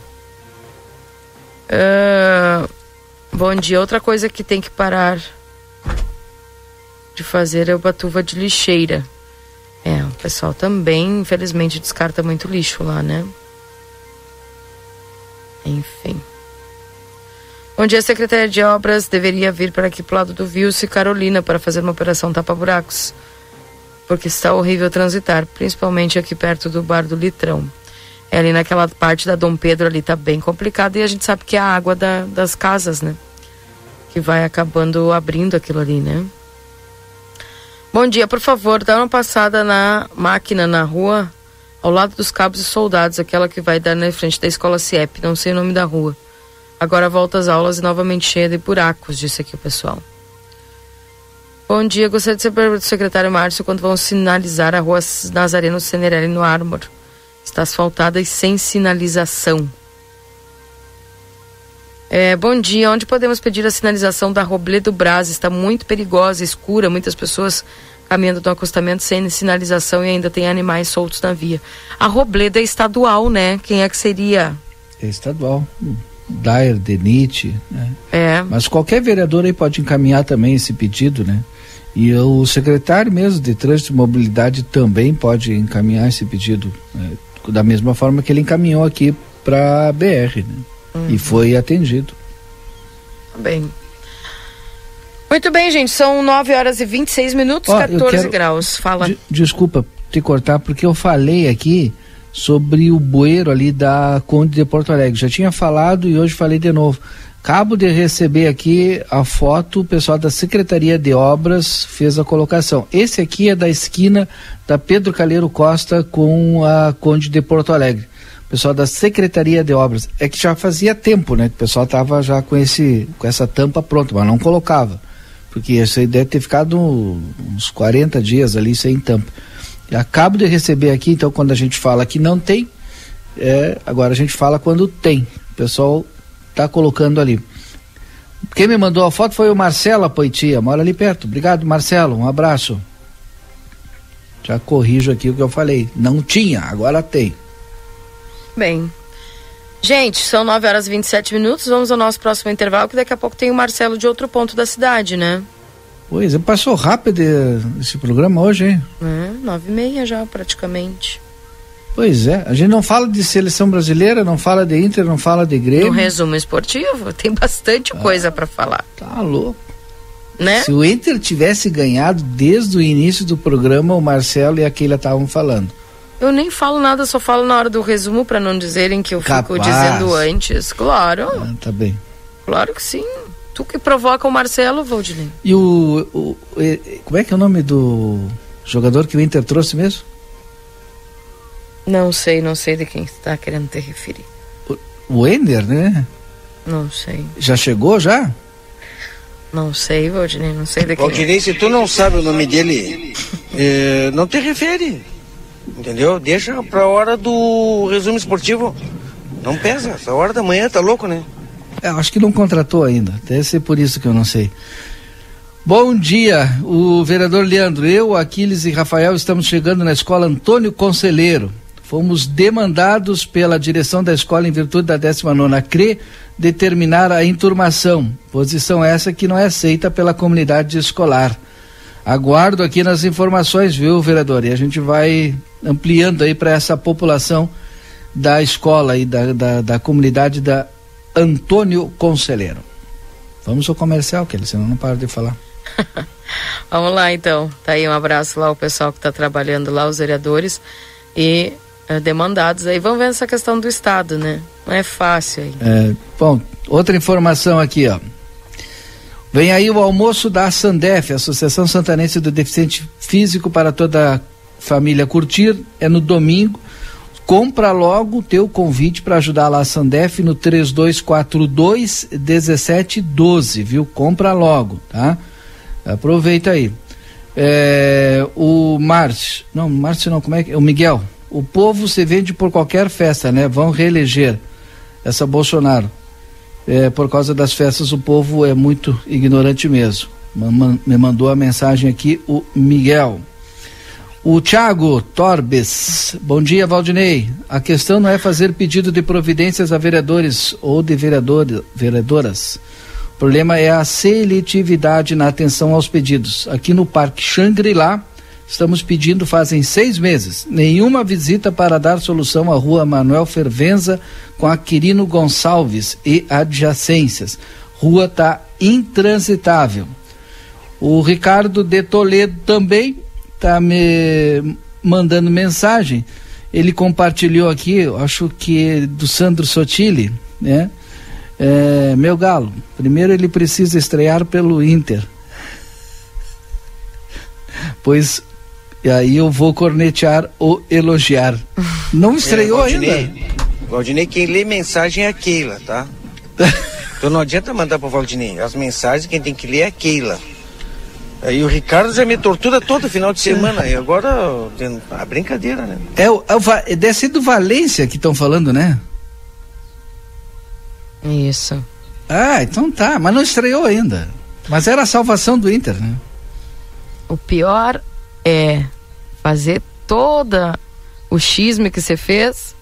Ah, bom dia. Outra coisa que tem que parar de fazer é o batuva de lixeira. É, o pessoal também, infelizmente, descarta muito lixo lá, né? Enfim. Bom dia, Secretaria de Obras deveria vir para aqui pro lado do Vilso e Carolina para fazer uma operação tapa-buracos. Porque está horrível transitar, principalmente aqui perto do bar do Litrão. É ali naquela parte da Dom Pedro ali tá bem complicado e a gente sabe que é a água da- das casas, né? Que vai acabando abrindo aquilo ali, né? Bom dia, por favor, dá uma passada na máquina na rua, ao lado dos cabos e soldados, aquela que vai dar na frente da escola CIEP, não sei o nome da rua. Agora volta às aulas e novamente cheia de buracos, disse aqui o pessoal. Bom dia, gostaria de saber do secretário Márcio quando vão sinalizar a rua Nazareno Senerelli no Ármor. Está asfaltada e sem sinalização. É, bom dia, onde podemos pedir a sinalização da Robledo Brás? Está muito perigosa, escura, muitas pessoas caminhando no acostamento sem sinalização e ainda tem animais soltos na via. A Robledo é estadual, né? Quem é que seria? É estadual. Dair, Denite, né? É. Mas qualquer vereador aí pode encaminhar também esse pedido, né? E o secretário mesmo de Trânsito e Mobilidade também pode encaminhar esse pedido, né? da mesma forma que ele encaminhou aqui para a BR, né? Uhum. E foi atendido. Bem. Muito bem, gente. São 9 horas e 26 minutos, Ó, eu 14 quero- graus. Fala. De- desculpa te cortar, porque eu falei aqui sobre o bueiro ali da Conde de Porto Alegre. Já tinha falado e hoje falei de novo. Cabo de receber aqui a foto, o pessoal da Secretaria de Obras fez a colocação. Esse aqui é da esquina da Pedro Calheiro Costa com a Conde de Porto Alegre. O pessoal da Secretaria de Obras. É que já fazia tempo, né? O pessoal estava já com, esse, com essa tampa pronta, mas não colocava. Porque isso aí deve ter ficado uns 40 dias ali sem tampa. Acabo de receber aqui, então quando a gente fala que não tem, é, agora a gente fala quando tem. O pessoal tá colocando ali. Quem me mandou a foto foi o Marcelo Poitia, mora ali perto. Obrigado, Marcelo. Um abraço. Já corrijo aqui o que eu falei. Não tinha, agora tem. Bem. Gente, são 9 horas e 27 minutos. Vamos ao nosso próximo intervalo, que daqui a pouco tem o Marcelo de outro ponto da cidade, né? Pois é, passou rápido esse programa hoje, hein? É, nove e meia já, praticamente. Pois é, a gente não fala de seleção brasileira, não fala de Inter, não fala de Grêmio. No resumo esportivo, tem bastante ah, coisa para falar. Tá louco. Né? Se o Inter tivesse ganhado desde o início do programa, o Marcelo e a Keila estavam falando. Eu nem falo nada, só falo na hora do resumo para não dizerem que eu Capaz. fico dizendo antes. Claro. Ah, tá bem. Claro que sim. Tu que provoca o Marcelo, Valdinei. E o, o, o, Como é que é o nome do jogador que o Inter trouxe mesmo? Não sei, não sei de quem está querendo te referir. O Ender, né? Não sei. Já chegou já? Não sei, Valdinei, não sei de quem. Valdinei, se tu não sabe o nome dele, é, *laughs* não te refere. Entendeu? Deixa pra hora do resumo esportivo. Não pesa, essa hora da manhã tá louco, né? É, acho que não contratou ainda. Deve ser por isso que eu não sei. Bom dia, o vereador Leandro. Eu, Aquiles e Rafael estamos chegando na escola Antônio Conselheiro. Fomos demandados pela direção da escola em virtude da 19 CRE determinar a enturmação, posição essa que não é aceita pela comunidade escolar. Aguardo aqui nas informações, viu, vereador? E a gente vai ampliando aí para essa população da escola e da, da, da comunidade da Antônio Conselheiro. Vamos ao comercial, que ele senão não para de falar. *laughs* Vamos lá então. Tá aí um abraço lá ao pessoal que está trabalhando lá, os vereadores. E é, demandados aí. Vamos ver essa questão do Estado, né? Não é fácil aí. É, bom, outra informação aqui, ó. Vem aí o almoço da Sandef, Associação Santanense do Deficiente Físico para toda a família curtir. É no domingo. Compra logo o teu convite para ajudar lá a Sandef no 3242 1712, viu? Compra logo, tá? Aproveita aí. É, o Márcio, não, Márcio não, como é que é? O Miguel, o povo se vende por qualquer festa, né? Vão reeleger essa Bolsonaro. É, por causa das festas, o povo é muito ignorante mesmo. Me mandou a mensagem aqui o Miguel. O Tiago Torbes, bom dia Valdinei. A questão não é fazer pedido de providências a vereadores ou de vereador, vereadoras. O problema é a seletividade na atenção aos pedidos. Aqui no Parque Xangri-Lá, Estamos pedindo fazem seis meses. Nenhuma visita para dar solução à rua Manuel Fervenza com Aquirino Gonçalves e adjacências. Rua está intransitável. O Ricardo de Toledo também está me mandando mensagem. Ele compartilhou aqui, acho que do Sandro Sotile, né? É, meu galo, primeiro ele precisa estrear pelo Inter. Pois e aí eu vou cornetear ou elogiar. Não estreou é, Valdinei, ainda? Valdinei, quem lê mensagem é a Keila, tá? *laughs* então não adianta mandar pro Valdinei. As mensagens quem tem que ler é a Keila. Aí o Ricardo já me tortura todo final de semana. E agora a brincadeira, né? É, o, é, o, é deve ser do Valência que estão falando, né? Isso. Ah, então tá. Mas não estreou ainda. Mas era a salvação do Inter, né? O pior é fazer toda o xisme que você fez,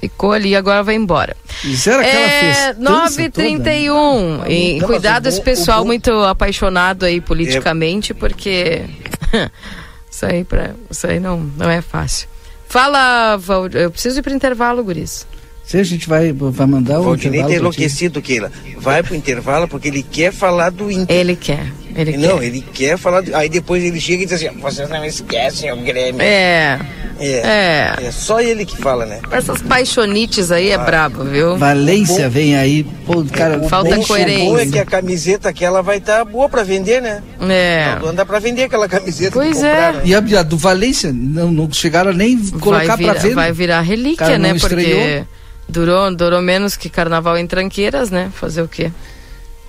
ficou ali agora vai embora. Isso era aquela é, 9h31. Né? E cuidado esse pessoal muito apaixonado aí politicamente, porque *laughs* isso aí, pra, isso aí não, não é fácil. Fala, Val, eu preciso ir para intervalo, Guris. Se a gente vai, vai mandar o Valdinei tá intervalo. enlouquecido, Keila. Vai pro intervalo porque ele quer falar do Inter. Ele quer. Ele não, quer. ele quer falar. Do... Aí depois ele chega e diz assim: vocês não esquecem o Grêmio. É. É. É só ele que fala, né? Essas paixonites aí é brabo, viu? Valência vem aí, pô, cara. Falta bom, coerência. O bom é que a camiseta aquela vai estar boa pra vender, né? É. Não dá pra vender aquela camiseta. Pois que é. compraram. E a, a do Valência não, não chegaram a nem colocar vai virar, pra ver. Vai virar relíquia, Cara, né? Porque estreou. Durou, durou menos que carnaval em tranqueiras, né? Fazer o quê?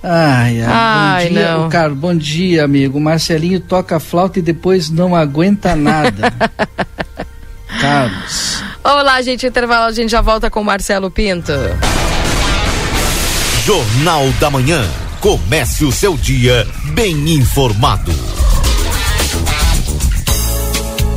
Ai, ai, Ai, bom dia, não. Carlos, bom dia, amigo. O Marcelinho toca flauta e depois não aguenta nada. *laughs* Carlos. Vamos lá, gente, intervalo, a gente já volta com o Marcelo Pinto. Jornal da Manhã. Comece o seu dia bem informado.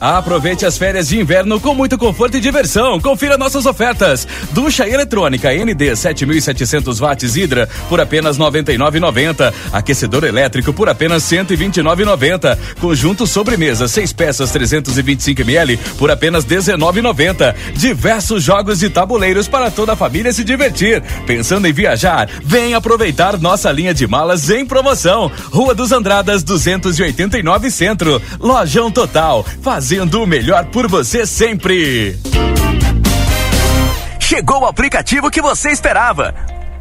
Aproveite as férias de inverno com muito conforto e diversão. Confira nossas ofertas. Ducha eletrônica ND 7700 watts Hidra por apenas 99,90. Aquecedor elétrico por apenas 129,90. Conjunto sobremesa 6 peças 325 ml por apenas 19,90. Diversos jogos e tabuleiros para toda a família se divertir. Pensando em viajar? Vem aproveitar nossa linha de malas em promoção. Rua dos Andradas 289 Centro. Lojão Total, fazendo o melhor por você sempre. Chegou o aplicativo que você esperava.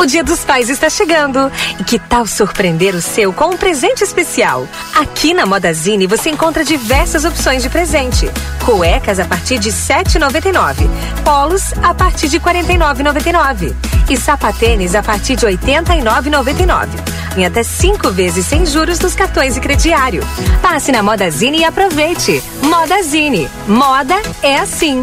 O Dia dos Pais está chegando. E que tal surpreender o seu com um presente especial? Aqui na Modazine você encontra diversas opções de presente. Cuecas a partir de R$ 7,99. Polos a partir de R$ 49,99. E sapatênis a partir de R$ 89,99. Em até cinco vezes sem juros nos cartões e crediário. Passe na Modazine e aproveite. Modazine. Moda é assim.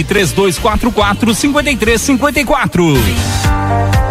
3244 5354.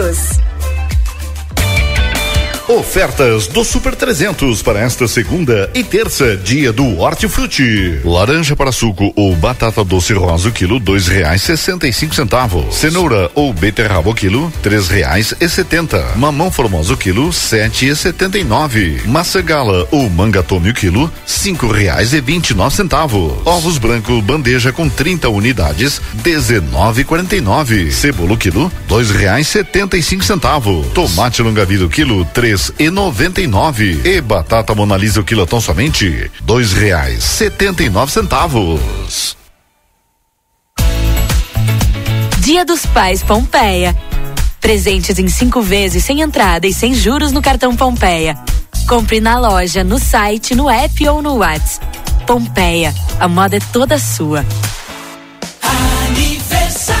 News. Ofertas do Super 300 para esta segunda e terça, dia do Hortifruti. Laranja para suco ou batata doce rosa quilo, dois reais sessenta e cinco centavos. Cenoura ou beterraba quilo, três reais e setenta. Mamão formoso quilo, sete e setenta e nove. Maçã gala ou manga tome quilo, cinco reais e vinte e nove centavos. Ovos branco bandeja com 30 unidades, dezenove e quarenta e nove. Cebola quilo, dois reais setenta e cinco centavos. Tomate longa vida quilo, três e noventa e nove. E batata monalisa o quilotão somente dois reais setenta e nove centavos. Dia dos Pais Pompeia. Presentes em cinco vezes sem entrada e sem juros no cartão Pompeia. Compre na loja, no site, no app ou no WhatsApp. Pompeia, a moda é toda sua. Aniversário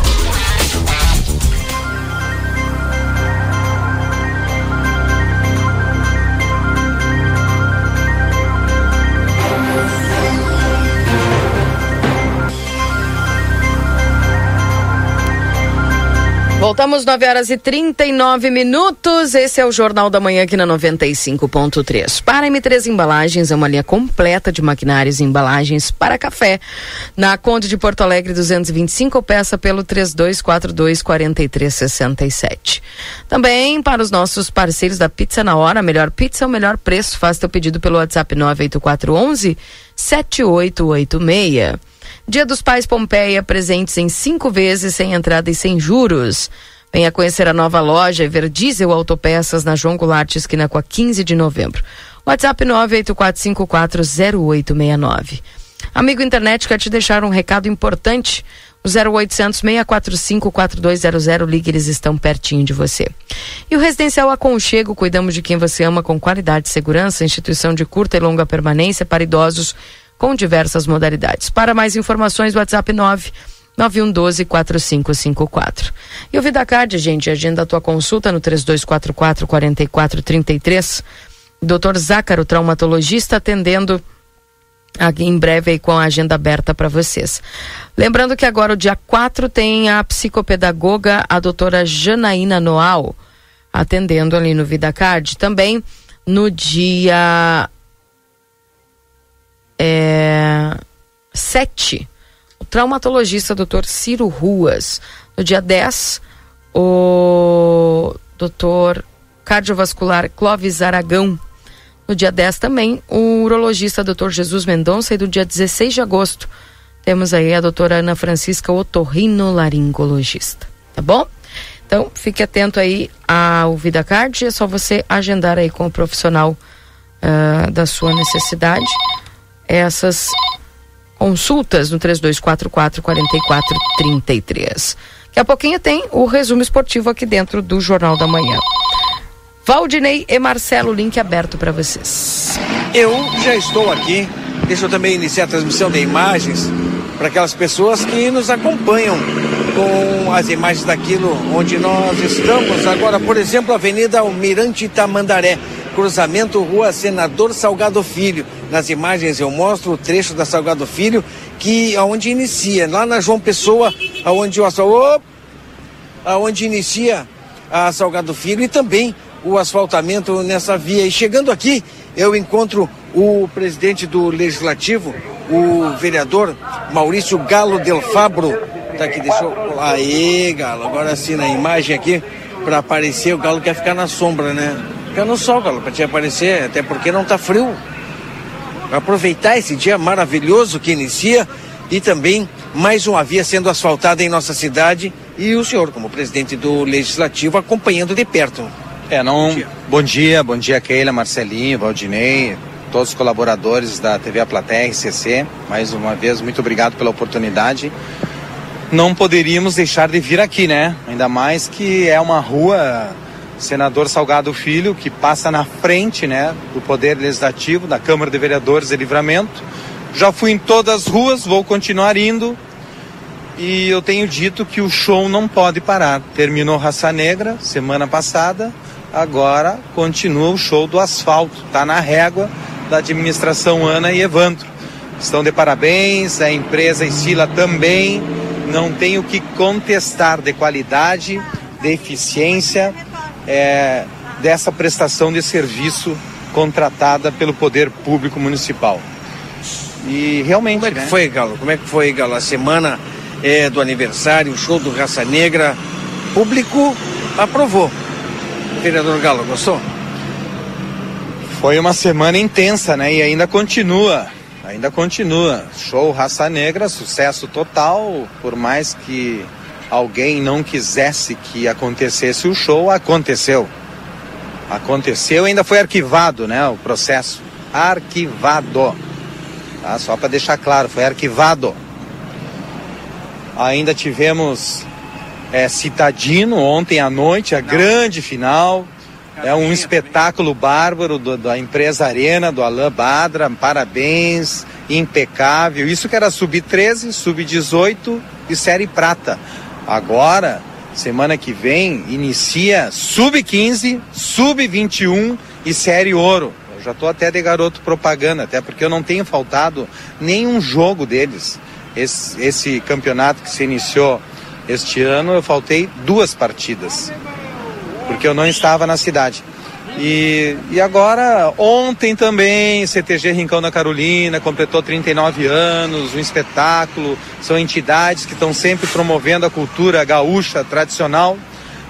Voltamos 9 horas e 39 minutos. Esse é o Jornal da Manhã aqui na 95.3. Para M3 Embalagens é uma linha completa de maquinários e embalagens para café. Na Conde de Porto Alegre 225, peça pelo 3242 4367. Também para os nossos parceiros da Pizza na Hora, melhor pizza, o melhor preço. Faça teu pedido pelo WhatsApp 98411 7886. Dia dos Pais Pompeia, presentes em cinco vezes, sem entrada e sem juros. Venha conhecer a nova loja Everdiesel Autopeças na João Goulart, esquina com a 15 de novembro. WhatsApp 984540869. Amigo internet, quer te deixar um recado importante. O 0800 645 4200, ligue, eles estão pertinho de você. E o Residencial Aconchego, cuidamos de quem você ama com qualidade e segurança, instituição de curta e longa permanência para idosos com diversas modalidades. Para mais informações, WhatsApp 9 9112 4554. E o VidaCard, gente, agenda a tua consulta no 3244 4433. Doutor Zácaro, traumatologista, atendendo aqui em breve aí com a agenda aberta para vocês. Lembrando que agora o dia 4 tem a psicopedagoga, a doutora Janaína Noal, atendendo ali no VidaCard. Também no dia é, 7, o traumatologista Dr. Ciro Ruas. No dia 10, o Dr. cardiovascular Clóvis Aragão. No dia 10 também, o urologista Dr. Jesus Mendonça. E do dia 16 de agosto, temos aí a doutora Ana Francisca Otorrinolaringologista. Tá bom? Então, fique atento aí ao VidaCard. É só você agendar aí com o profissional uh, da sua necessidade essas consultas no 3244 4433. Daqui a pouquinho tem o resumo esportivo aqui dentro do Jornal da Manhã. Valdinei e Marcelo, link aberto para vocês. Eu já estou aqui. Deixa eu também iniciar a transmissão de imagens para aquelas pessoas que nos acompanham com as imagens daquilo onde nós estamos. Agora, por exemplo, Avenida Almirante Tamandaré, cruzamento Rua Senador Salgado Filho. Nas imagens eu mostro o trecho da Salgado Filho, que aonde inicia, lá na João Pessoa, aonde o asfalto, aonde inicia a Salgado Filho e também o asfaltamento nessa via. E chegando aqui, eu encontro o presidente do Legislativo, o vereador Maurício Galo Del Fabro. Tá aqui, deixa eu. Aê, Galo, agora sim na imagem aqui, para aparecer, o Galo quer ficar na sombra, né? Fica no sol, Galo, para te aparecer, até porque não tá frio. Aproveitar esse dia maravilhoso que inicia e também mais uma via sendo asfaltada em nossa cidade e o senhor, como presidente do Legislativo, acompanhando de perto. É, não. Bom dia, bom dia, bom dia Keila, Marcelinho, Valdinei, todos os colaboradores da TV A Platéia, RCC. Mais uma vez, muito obrigado pela oportunidade. Não poderíamos deixar de vir aqui, né? Ainda mais que é uma rua senador Salgado Filho, que passa na frente né, do Poder Legislativo, da Câmara de Vereadores de Livramento. Já fui em todas as ruas, vou continuar indo. E eu tenho dito que o show não pode parar. Terminou Raça Negra semana passada, agora continua o show do asfalto. Está na régua da administração Ana e Evandro. Estão de parabéns, a empresa Estila também. Não tem o que contestar de qualidade, de eficiência é, dessa prestação de serviço contratada pelo poder público municipal. E realmente. Como é que né? foi, Galo? Como é que foi, Galo? A semana é, do aniversário, o show do Raça Negra. Público aprovou. Vereador Galo, gostou? Foi uma semana intensa, né? E ainda continua. Ainda continua. Show Raça Negra, sucesso total. Por mais que alguém não quisesse que acontecesse o show, aconteceu. Aconteceu e ainda foi arquivado, né? O processo. Arquivado. Tá? Só para deixar claro, foi arquivado. Ainda tivemos é, Citadino ontem à noite, a grande final. É um espetáculo bárbaro do, da empresa Arena, do Alain Badra. Parabéns, impecável. Isso que era sub-13, sub-18 e série prata. Agora, semana que vem, inicia sub-15, sub-21 e série ouro. Eu já estou até de garoto propaganda, até porque eu não tenho faltado nenhum jogo deles. Esse, esse campeonato que se iniciou este ano, eu faltei duas partidas porque eu não estava na cidade. E, e agora, ontem também, CTG Rincão da Carolina completou 39 anos, um espetáculo. São entidades que estão sempre promovendo a cultura gaúcha tradicional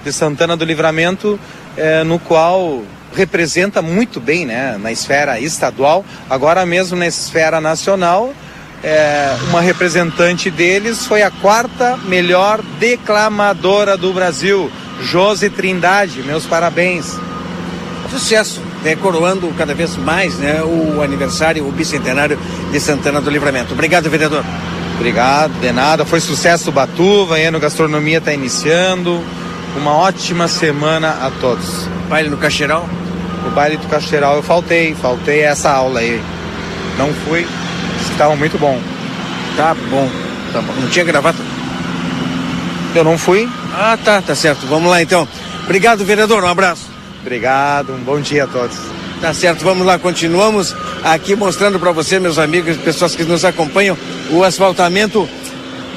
de Santana do Livramento, eh, no qual representa muito bem né, na esfera estadual, agora mesmo na esfera nacional. É, uma representante deles foi a quarta melhor declamadora do Brasil, Josi Trindade, meus parabéns. Sucesso, né, coroando cada vez mais né, o aniversário, o bicentenário de Santana do Livramento. Obrigado, vereador. Obrigado, de nada. Foi sucesso Batuva, Eno Gastronomia está iniciando. Uma ótima semana a todos. Baile no Caixeiral? O baile do Caixeiral eu faltei, faltei essa aula aí. Não fui, estava muito bom. Tá bom, tá bom. Não tinha gravata? Eu não fui. Ah, tá, tá certo. Vamos lá então. Obrigado, vereador. Um abraço. Obrigado, um bom dia a todos. Tá certo, vamos lá, continuamos aqui mostrando para você, meus amigos, pessoas que nos acompanham, o asfaltamento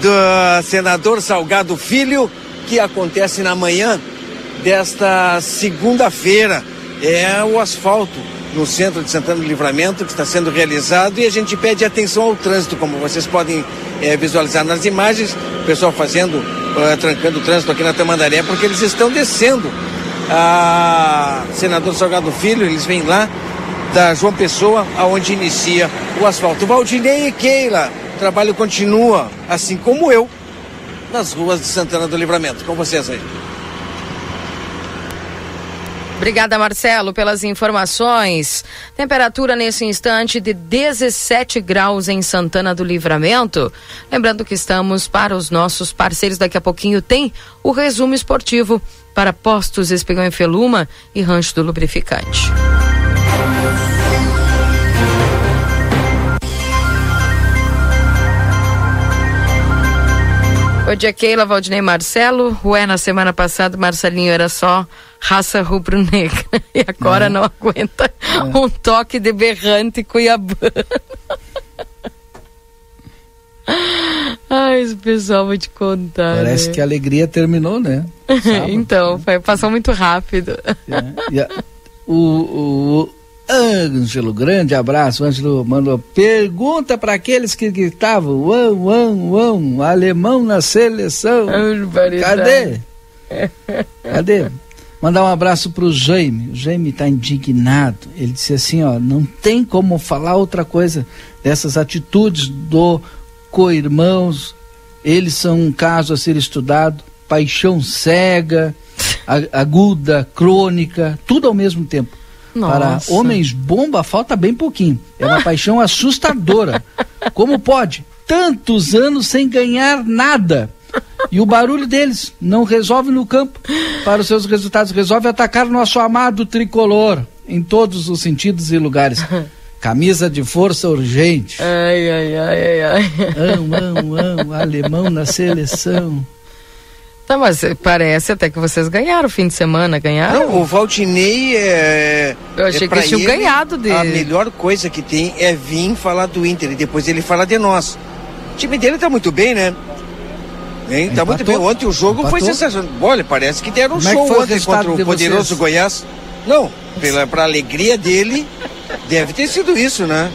do senador Salgado Filho, que acontece na manhã desta segunda-feira. É o asfalto no centro de Santana do Livramento que está sendo realizado e a gente pede atenção ao trânsito, como vocês podem é, visualizar nas imagens, o pessoal fazendo, uh, trancando o trânsito aqui na Tamandaré, porque eles estão descendo a senador Salgado Filho, eles vêm lá da João Pessoa, aonde inicia o asfalto. Valdinei e Keila, o trabalho continua, assim como eu, nas ruas de Santana do Livramento. Com vocês aí. Obrigada, Marcelo, pelas informações. Temperatura nesse instante de 17 graus em Santana do Livramento. Lembrando que estamos para os nossos parceiros. Daqui a pouquinho tem o resumo esportivo para Postos Espigão e Feluma e Rancho do Lubrificante. Bom dia, Keila, Valdinei Marcelo. Ué, na semana passada, Marcelinho era só raça rubro-negra. *laughs* E agora é. não aguenta é. um toque de berrante cuiabano. *laughs* Ai, esse pessoal vai te contar. Parece né? que a alegria terminou, né? *laughs* então, foi, passou muito rápido. É. o, o Ângelo, grande abraço. Ângelo mandou pergunta para aqueles que gritavam: uão, uão, uão, alemão na seleção. Cadê? Cadê? Mandar um abraço para o Jaime. O Jaime está indignado. Ele disse assim: ó, não tem como falar outra coisa dessas atitudes do co-irmãos. Eles são um caso a ser estudado. Paixão cega, aguda, crônica, tudo ao mesmo tempo. Nossa. Para homens bomba falta bem pouquinho. É uma paixão assustadora. *laughs* Como pode? Tantos anos sem ganhar nada. E o barulho deles não resolve no campo para os seus resultados, resolve atacar nosso amado tricolor em todos os sentidos e lugares. *laughs* Camisa de força urgente. Ai, ai, ai, ai, ai. Amo, amo, amo, alemão na seleção. Tá, mas parece até que vocês ganharam o fim de semana, ganharam? Não, o Valdinei é. Eu achei é que eles tinham ganhado dele. A melhor coisa que tem é vir falar do Inter e depois ele fala de nós. O time dele tá muito bem, né? Hein? Tá muito bem. Ontem o jogo Empatou. foi sensacional. Olha, parece que deram um Como show é ontem contra o poderoso? Goiás. Não, pela, pra alegria dele, deve ter sido isso, né?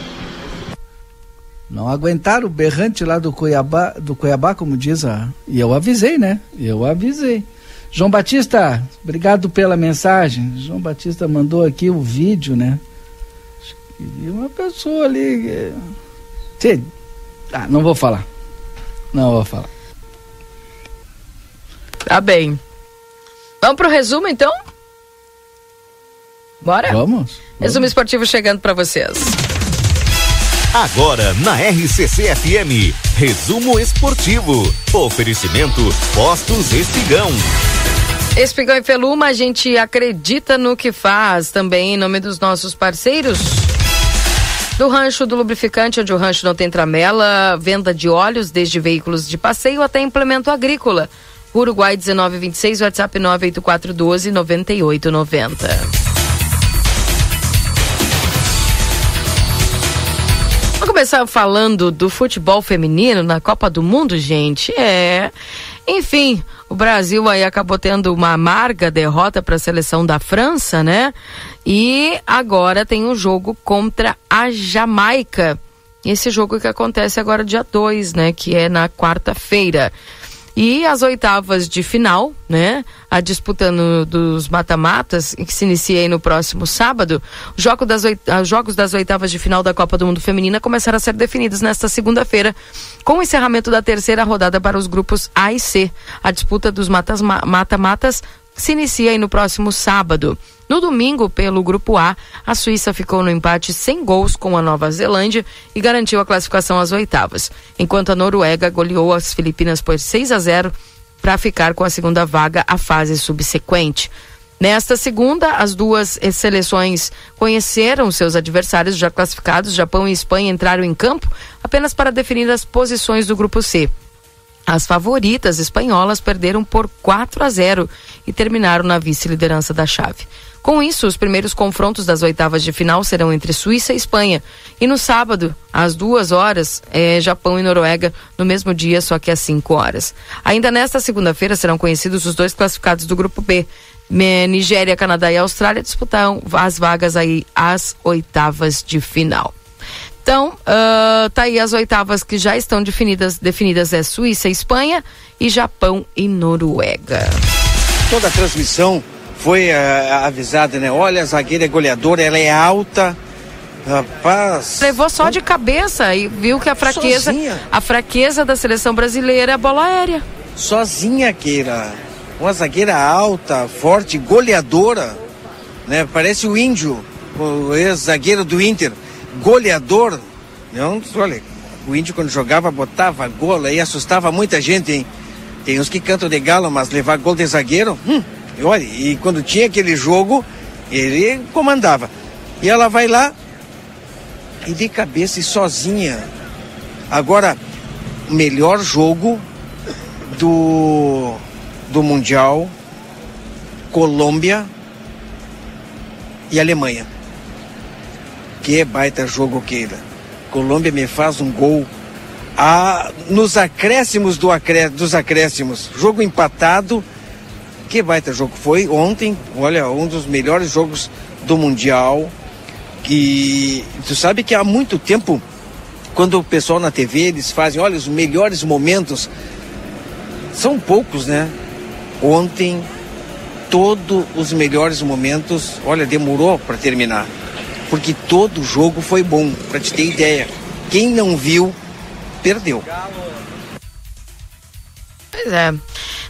Não aguentaram o berrante lá do Cuiabá, do Cuiabá, como diz a. E eu avisei, né? Eu avisei. João Batista, obrigado pela mensagem. João Batista mandou aqui o vídeo, né? E uma pessoa ali. Sim. Ah, não vou falar. Não vou falar. Tá bem. Vamos pro resumo então? Bora? Vamos. vamos. Resumo esportivo chegando para vocês. Agora na RCC FM, resumo esportivo. Oferecimento Postos Espigão. Espigão e Feluma, a gente acredita no que faz também em nome dos nossos parceiros. Do rancho do lubrificante, onde o rancho não tem tramela, venda de óleos, desde veículos de passeio até implemento agrícola. Uruguai 1926, WhatsApp 98412 9890. começar falando do futebol feminino na Copa do Mundo, gente, é. Enfim, o Brasil aí acabou tendo uma amarga derrota para a seleção da França, né? E agora tem um jogo contra a Jamaica. Esse jogo que acontece agora dia 2, né? Que é na quarta-feira. E as oitavas de final, né? A disputa no, dos mata-matas, que se inicia aí no próximo sábado. Jogo das os jogos das oitavas de final da Copa do Mundo Feminina começaram a ser definidos nesta segunda-feira, com o encerramento da terceira rodada para os grupos A e C. A disputa dos mata-matas se inicia aí no próximo sábado. No domingo, pelo Grupo A, a Suíça ficou no empate sem gols com a Nova Zelândia e garantiu a classificação às oitavas, enquanto a Noruega goleou as Filipinas por 6 a 0 para ficar com a segunda vaga à fase subsequente. Nesta segunda, as duas seleções conheceram seus adversários já classificados. Japão e Espanha entraram em campo apenas para definir as posições do grupo C. As favoritas espanholas perderam por 4 a 0 e terminaram na vice-liderança da chave. Com isso, os primeiros confrontos das oitavas de final serão entre Suíça e Espanha. E no sábado, às duas horas, é Japão e Noruega, no mesmo dia, só que às 5 horas. Ainda nesta segunda-feira serão conhecidos os dois classificados do grupo B. Nigéria, Canadá e Austrália disputarão as vagas aí às oitavas de final. Então, uh, tá aí as oitavas que já estão definidas, definidas é Suíça, Espanha e Japão e Noruega. Toda a transmissão foi uh, avisada, né? Olha, a zagueira é goleadora, ela é alta. Rapaz. Levou só de cabeça e viu que a fraqueza, Sozinha. a fraqueza da seleção brasileira é a bola aérea. Sozinha, Keira. Uma zagueira alta, forte, goleadora né? Parece o índio, o ex-zagueiro do Inter, goleador. Não, olha, o índio quando jogava botava gol e assustava muita gente, hein? Tem uns que cantam de galo, mas levar gol de zagueiro, hum, e olha, e quando tinha aquele jogo, ele comandava. E ela vai lá e de cabeça e sozinha. Agora, melhor jogo do, do Mundial, Colômbia e Alemanha. Que baita jogo queira. Colômbia me faz um gol a, nos acréscimos do acré, dos acréscimos. Jogo empatado. Que baita jogo foi ontem. Olha, um dos melhores jogos do Mundial. E tu sabe que há muito tempo, quando o pessoal na TV eles fazem, olha, os melhores momentos, são poucos, né? Ontem, todos os melhores momentos, olha, demorou para terminar. Porque todo jogo foi bom, para te ter ideia. Quem não viu, perdeu. Pois é.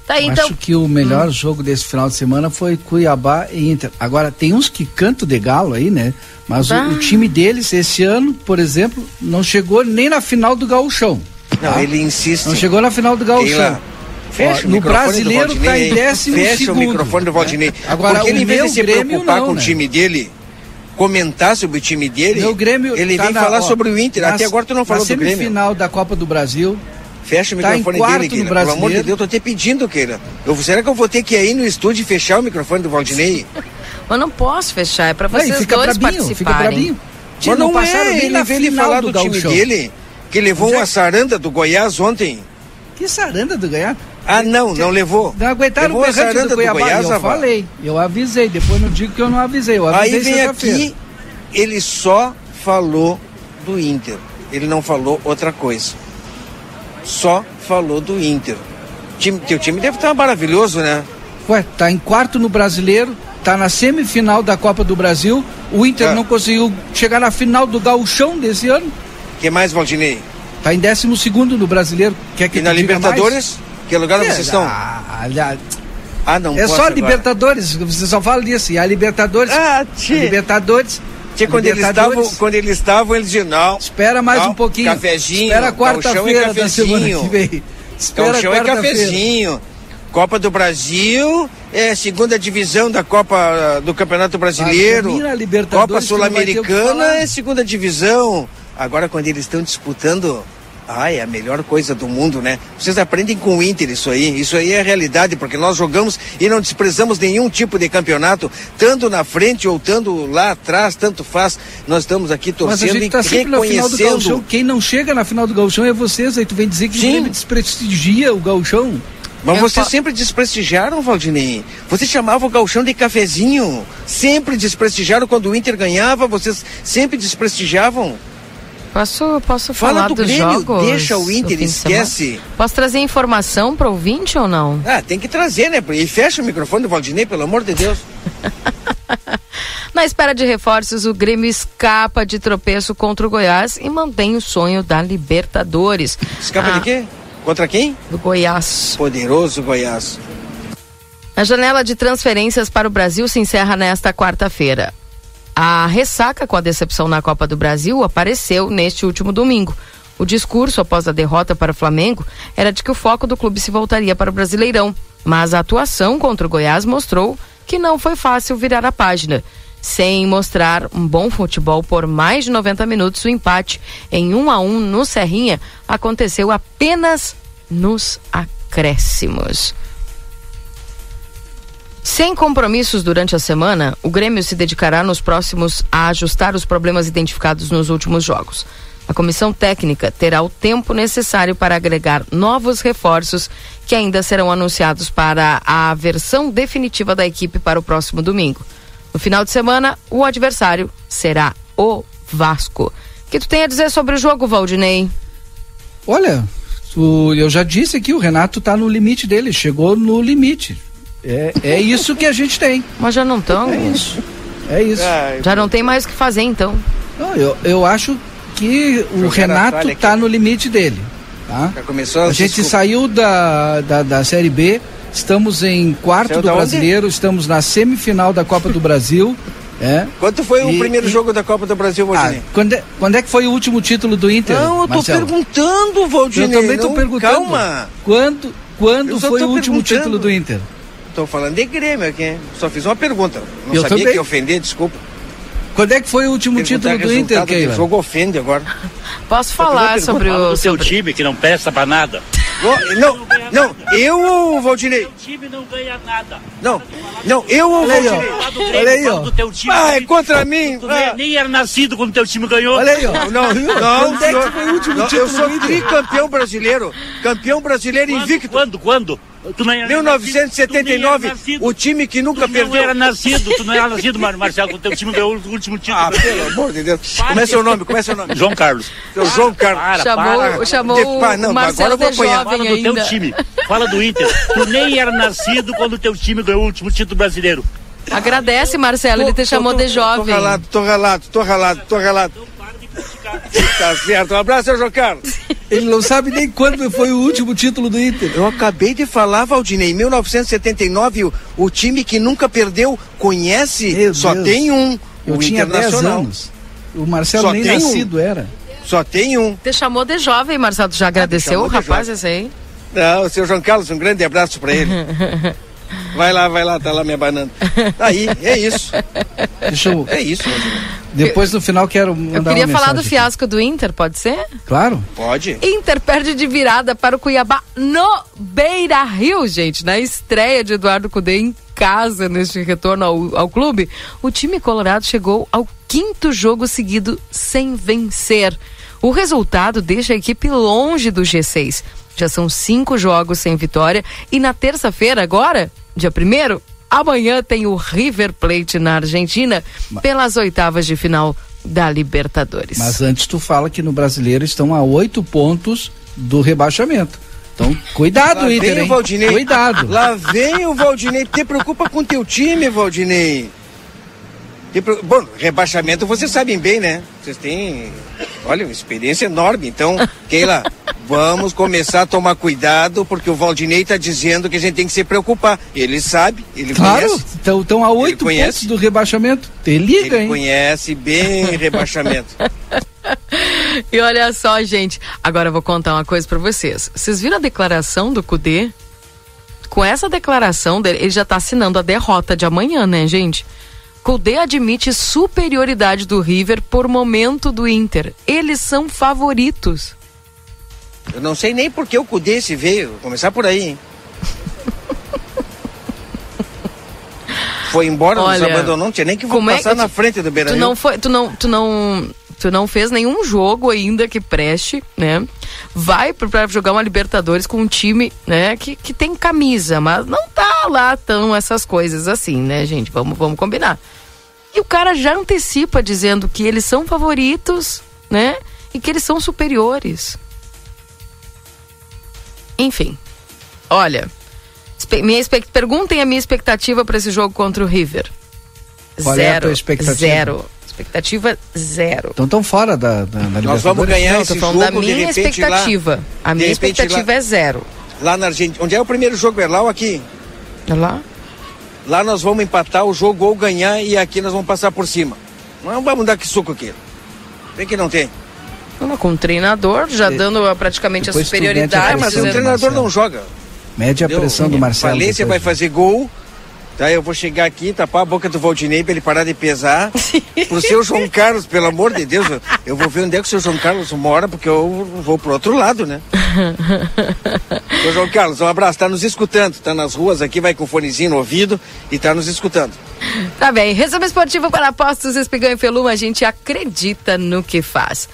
Tá aí, então. Acho que o melhor hum. jogo desse final de semana foi Cuiabá e Inter. Agora, tem uns que cantam de galo aí, né? Mas ah. o, o, time deles, esse ano, por exemplo, não chegou nem na final do Gauchão. Não, tá? ele insiste. Não chegou na final do Gauchão. Fecha Ó, no brasileiro tá em décimo Fecha segundo. o microfone do Valdinei. É. Agora, Porque ele, em vez de se Grêmio, preocupar não, com né? o time dele, comentar sobre o time dele, Meu Grêmio ele tá vem na- falar ó, sobre o Inter. na- Até agora tu não falou do Grêmio. semifinal da Copa do Brasil. Fecha o tá em microfone quarto dele, no Keila. Pelo amor de. Deus, eu tô até pedindo, Keila. Eu, será que eu vou ter que ir aí no estúdio e fechar o microfone do Valdinei? Mas não posso fechar, é pra vocês fica dois brabinho, fica participarem. brabinho. Mas não, passaram é, nem ele veio ele falar do do, time Gauchão. dele, que levou Onde é uma saranda do Goiás ontem. Que saranda do Goiás? Ah, não, não levou. Não aguentaram levou o berrante do Cuiabá. Goiás, eu falei, eu avisei. Depois não digo que eu não avisei. Eu avisei Aí vem aqui, ele só falou do Inter. Ele não falou outra coisa. Só falou do Inter. Time, teu time deve estar maravilhoso, né? Ué, tá em quarto no brasileiro, tá na semifinal da Copa do Brasil. O Inter Ah. não conseguiu chegar na final do Gauchão desse ano. que mais, Valdinei? Tá em décimo segundo no brasileiro. Quer que E na Libertadores? mais? Que lugar É, vocês estão? ah, Ah, não é só agora. Libertadores, você só fala disso. E a Libertadores. Ah, tchê. Libertadores. Tchê, a quando eles estavam, quando eles estavam, eles diziam, não. Espera mais não, um pouquinho. Cafezinho, Espera quarta-feira da semana que vem. Espera Gauchão é quarta-feira. cafezinho. Copa do Brasil, é segunda divisão da Copa do Campeonato Brasileiro. Copa que que Sul-Americana é segunda divisão. Agora quando eles estão disputando, ai, é a melhor coisa do mundo, né? Vocês aprendem com o Inter isso aí. Isso aí é realidade, porque nós jogamos e não desprezamos nenhum tipo de campeonato, tanto na frente ou tanto lá atrás, tanto faz. Nós estamos aqui Mas a torcendo gente e tá sempre na final do Gauchão. reconhecendo. Quem não chega na final do Gauchão é vocês. Aí tu vem dizer que o Sim. Grêmio desprestigia o Gauchão. Mas Eu vocês fa- sempre desprestigiaram, Valdinei. Vocês chamavam o galchão de cafezinho. Sempre desprestigiaram quando o Inter ganhava. Vocês sempre desprestigiavam. Posso, posso Fala falar do dos Grêmio, jogos deixa o do Inter, esquece. Posso trazer informação para o ouvinte ou não? Ah, tem que trazer, né? E fecha o microfone do Valdinei, pelo amor de Deus. *laughs* Na espera de reforços, o Grêmio escapa de tropeço contra o Goiás e mantém o sonho da Libertadores. Escapa Ah, de quê? Contra quem? Do Goiás. Poderoso Goiás. A janela de transferências para o Brasil se encerra nesta quarta-feira. A ressaca com a decepção na Copa do Brasil apareceu neste último domingo. O discurso após a derrota para o Flamengo era de que o foco do clube se voltaria para o Brasileirão, mas a atuação contra o Goiás mostrou que não foi fácil virar a página. Sem mostrar um bom futebol por mais de 90 minutos, o empate em 1 a 1 no Serrinha aconteceu apenas nos acréscimos. Sem compromissos durante a semana, o Grêmio se dedicará nos próximos a ajustar os problemas identificados nos últimos jogos. A comissão técnica terá o tempo necessário para agregar novos reforços que ainda serão anunciados para a versão definitiva da equipe para o próximo domingo. No final de semana, o adversário será o Vasco. O que tu tem a dizer sobre o jogo, Valdinei? Olha, eu já disse aqui, o Renato tá no limite dele, chegou no limite. É, é isso que a gente tem. Mas já não estão. É isso. É isso. Já não tem mais o que fazer, então. Não, eu, eu acho que o Jogaram a Renato toalha tá no limite dele. Tá? Já começou A gente desculpa. saiu da, da, da Série B Estamos em quarto Saiu do da onde? brasileiro, estamos na semifinal da Copa do Brasil. *laughs* É. Quanto foi o E- primeiro e- jogo da Copa do Brasil, Ah, Valdinei? quando, é, quando é que foi o último título do Inter? Não, eu tô Marcelo? perguntando, Valdinei. Eu também tô não, perguntando. Calma. Quando, quando foi o último título do Inter? Tô falando de Grêmio aqui. Só fiz uma pergunta. Não Eu sabia também. que ia ofender, desculpa. Quando é que foi o último Perguntar título do Inter, Keila? jogo ofende agora. *laughs* Posso falar sobre o. seu sobre- time que não presta pra nada. Não, não, eu ou Valdinei? O time não ganha nada. Não, não, eu ou Olha aí, ó. Valdinei? Olha aí, ó. Ah, é contra mim? Tu nem, nem era nascido quando teu time ganhou. Olha aí, ó. Não, não, Quando é que senhor. foi o último Não, título Eu sou tricampeão brasileiro. Campeão brasileiro invicto. Quando, quando? Tu não era 1979, o time que nunca Tu perdeu. não era nascido, tu não era nascido, Mar- Marcelo, quando teu time ganhou o último título. Ah, pelo amor de Deus. Como é seu nome? Como é seu nome? João Carlos. Seu João Carlos. Para, Chamou- para. chamou De- o pá, não, Marcelo agora eu vou de apanhar. jovem Fala do teu ainda. time. Fala do Inter. Tu nem era nascido quando teu time ganhou o último título brasileiro. Agradece, Marcelo, ele te chamou de Tô jovem. ralado, tô ralado, tô ralado, tô ralado. Tá certo. Um abraço, seu João Carlos. Ele não sabe nem quando foi o último título do Inter. Eu acabei de falar, Valdinei, em 1979, o, o time que nunca perdeu conhece, Meu só Deus. tem um, Eu o tinha 10 Internacional. anos. O Marcelo Só nem tem um. nascido era. Só tem um. Te chamou de jovem, Marcelo. Tu já agradeceu chamou o rapaz esse aí? Não, seu João Carlos, um grande abraço pra ele. *laughs* Vai lá, vai lá, tá lá me abanando. Aí, é isso. Deixa eu, É isso. depois no final quero mandar Eu queria uma falar do fiasco do Inter, pode ser? aqui. Claro. Pode. Inter perde de virada para o Cuiabá no Beira Rio, gente. Na estreia de Eduardo Cudê em casa neste retorno ao, ao clube, o time colorado chegou ao quinto jogo seguido sem vencer. O resultado deixa a equipe longe do G6. Já são cinco jogos sem vitória e na terça-feira, agora, dia primeiro, amanhã tem o River Plate na Argentina pelas oitavas de final da Libertadores. Mas antes tu fala que no brasileiro estão a oito pontos do rebaixamento. Então, cuidado, Lá Inter, vem o hein? Valdinei. Cuidado. Lá vem o Valdinei. Te preocupa com teu time, Valdinei. Bom, rebaixamento vocês sabem bem, né? Vocês têm, olha, uma experiência enorme. Então, *laughs* Keila, vamos começar a tomar cuidado, porque o Valdinei está dizendo que a gente tem que se preocupar. Ele sabe, ele Claro, conhece. estão estão a oito pontos do rebaixamento. Te liga, Ele hein? conhece bem *laughs* rebaixamento. E olha só, gente, agora eu vou contar uma coisa pra vocês. Vocês viram a declaração do Cudê? Com essa declaração dele, ele já tá assinando a derrota de amanhã, né, gente? Cudê admite superioridade do River por momento do Inter. Eles são favoritos. Eu não sei nem por que o Cudê se veio. Vou começar por aí, hein? *laughs* Foi embora, nos Olha, abandonou, não tinha nem que como é passar que- na frente do Beira Tu não foi, tu não, tu não, tu não fez nenhum jogo ainda que preste, né? Vai pra jogar uma Libertadores com um time, né, que, que tem camisa, mas não tá lá tão essas coisas assim, né, gente? Vamos, vamos combinar. E o cara já antecipa dizendo que eles são favoritos, né? E que eles são superiores. Enfim. Olha, minha perguntem a minha expectativa para esse jogo contra o River. Qual é a zero. tua expectativa? Zero. Expectativa zero. Então estão fora da, da, da Nós vamos ganhar Não, esse jogo da de minha repente expectativa. lá. A de minha repente, expectativa lá, é zero. Lá na Argentina. Onde é o primeiro jogo? É lá ou aqui? É lá? Lá nós vamos empatar o jogo ou ganhar e aqui nós vamos passar por cima. Não vamos dar que suco aqui. Tem que não tem. Não, com o treinador já dando praticamente a depois mete a superioridade. Ah, mas o treinador Marcelo. não joga. Mede a Entendeu? pressão do Marcelo. Valência depois. vai fazer gol. Tá, eu vou chegar aqui, tapar a boca do Valdinei pra ele parar de pesar. *laughs* Pro seu João Carlos, pelo amor de Deus, eu- eu vou ver onde é que o seu João Carlos mora, porque eu vou pro outro lado, né? *laughs* Seu João Carlos, um abraço, tá nos escutando, tá nas ruas aqui, vai com o fonezinho no ouvido e tá nos escutando. Tá bem. Resumo esportivo para apostos Espigão e Feluma. A gente acredita no que faz.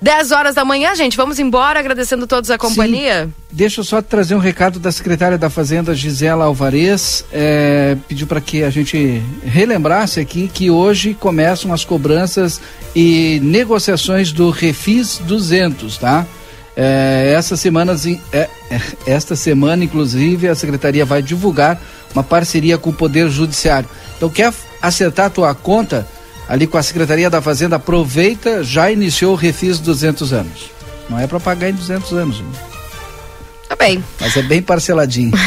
10 horas da manhã, gente. Vamos embora agradecendo todos a companhia. Deixa eu só trazer um recado da secretária da Fazenda, Gisela Alvarez. É, pediu para que a gente relembrasse aqui que hoje começam as cobranças e negociações do Refis 200, tá? É, essa semana, é, *laughs* esta semana, inclusive, a secretaria vai divulgar uma parceria com o Poder Judiciário. Então, quer acertar a tua conta ali com a Secretaria da Fazenda? Aproveita, já iniciou o Refis 200 anos. Não é para pagar em 200 anos. né? Tá bem. Mas é bem parceladinho. *laughs*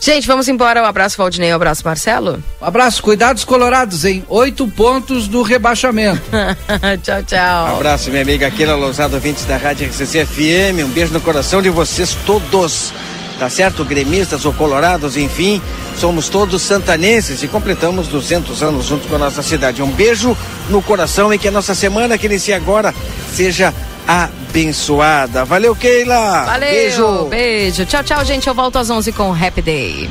Gente, vamos embora. Um abraço, Valdinei. Um abraço, Marcelo. Um abraço. Cuidados colorados em oito pontos do rebaixamento. *laughs* tchau, tchau. Um abraço, minha amiga Keila Lousado, ouvintes da Rádio RCC FM. Um beijo no coração de vocês todos. Tá certo? Gremistas ou colorados, enfim. Somos todos santanenses e completamos 200 anos junto com a nossa cidade. Um beijo no coração e que a nossa semana que inicia agora seja abençoada. Valeu, Keila. Valeu. Beijo. Beijo. Tchau, tchau, gente. Eu volto às 11 com o Happy Day.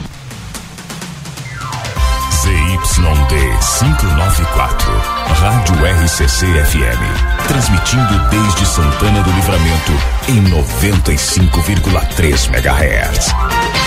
ZYD 594, Rádio RCC FM. Transmitindo desde Santana do Livramento em 95,3 MHz.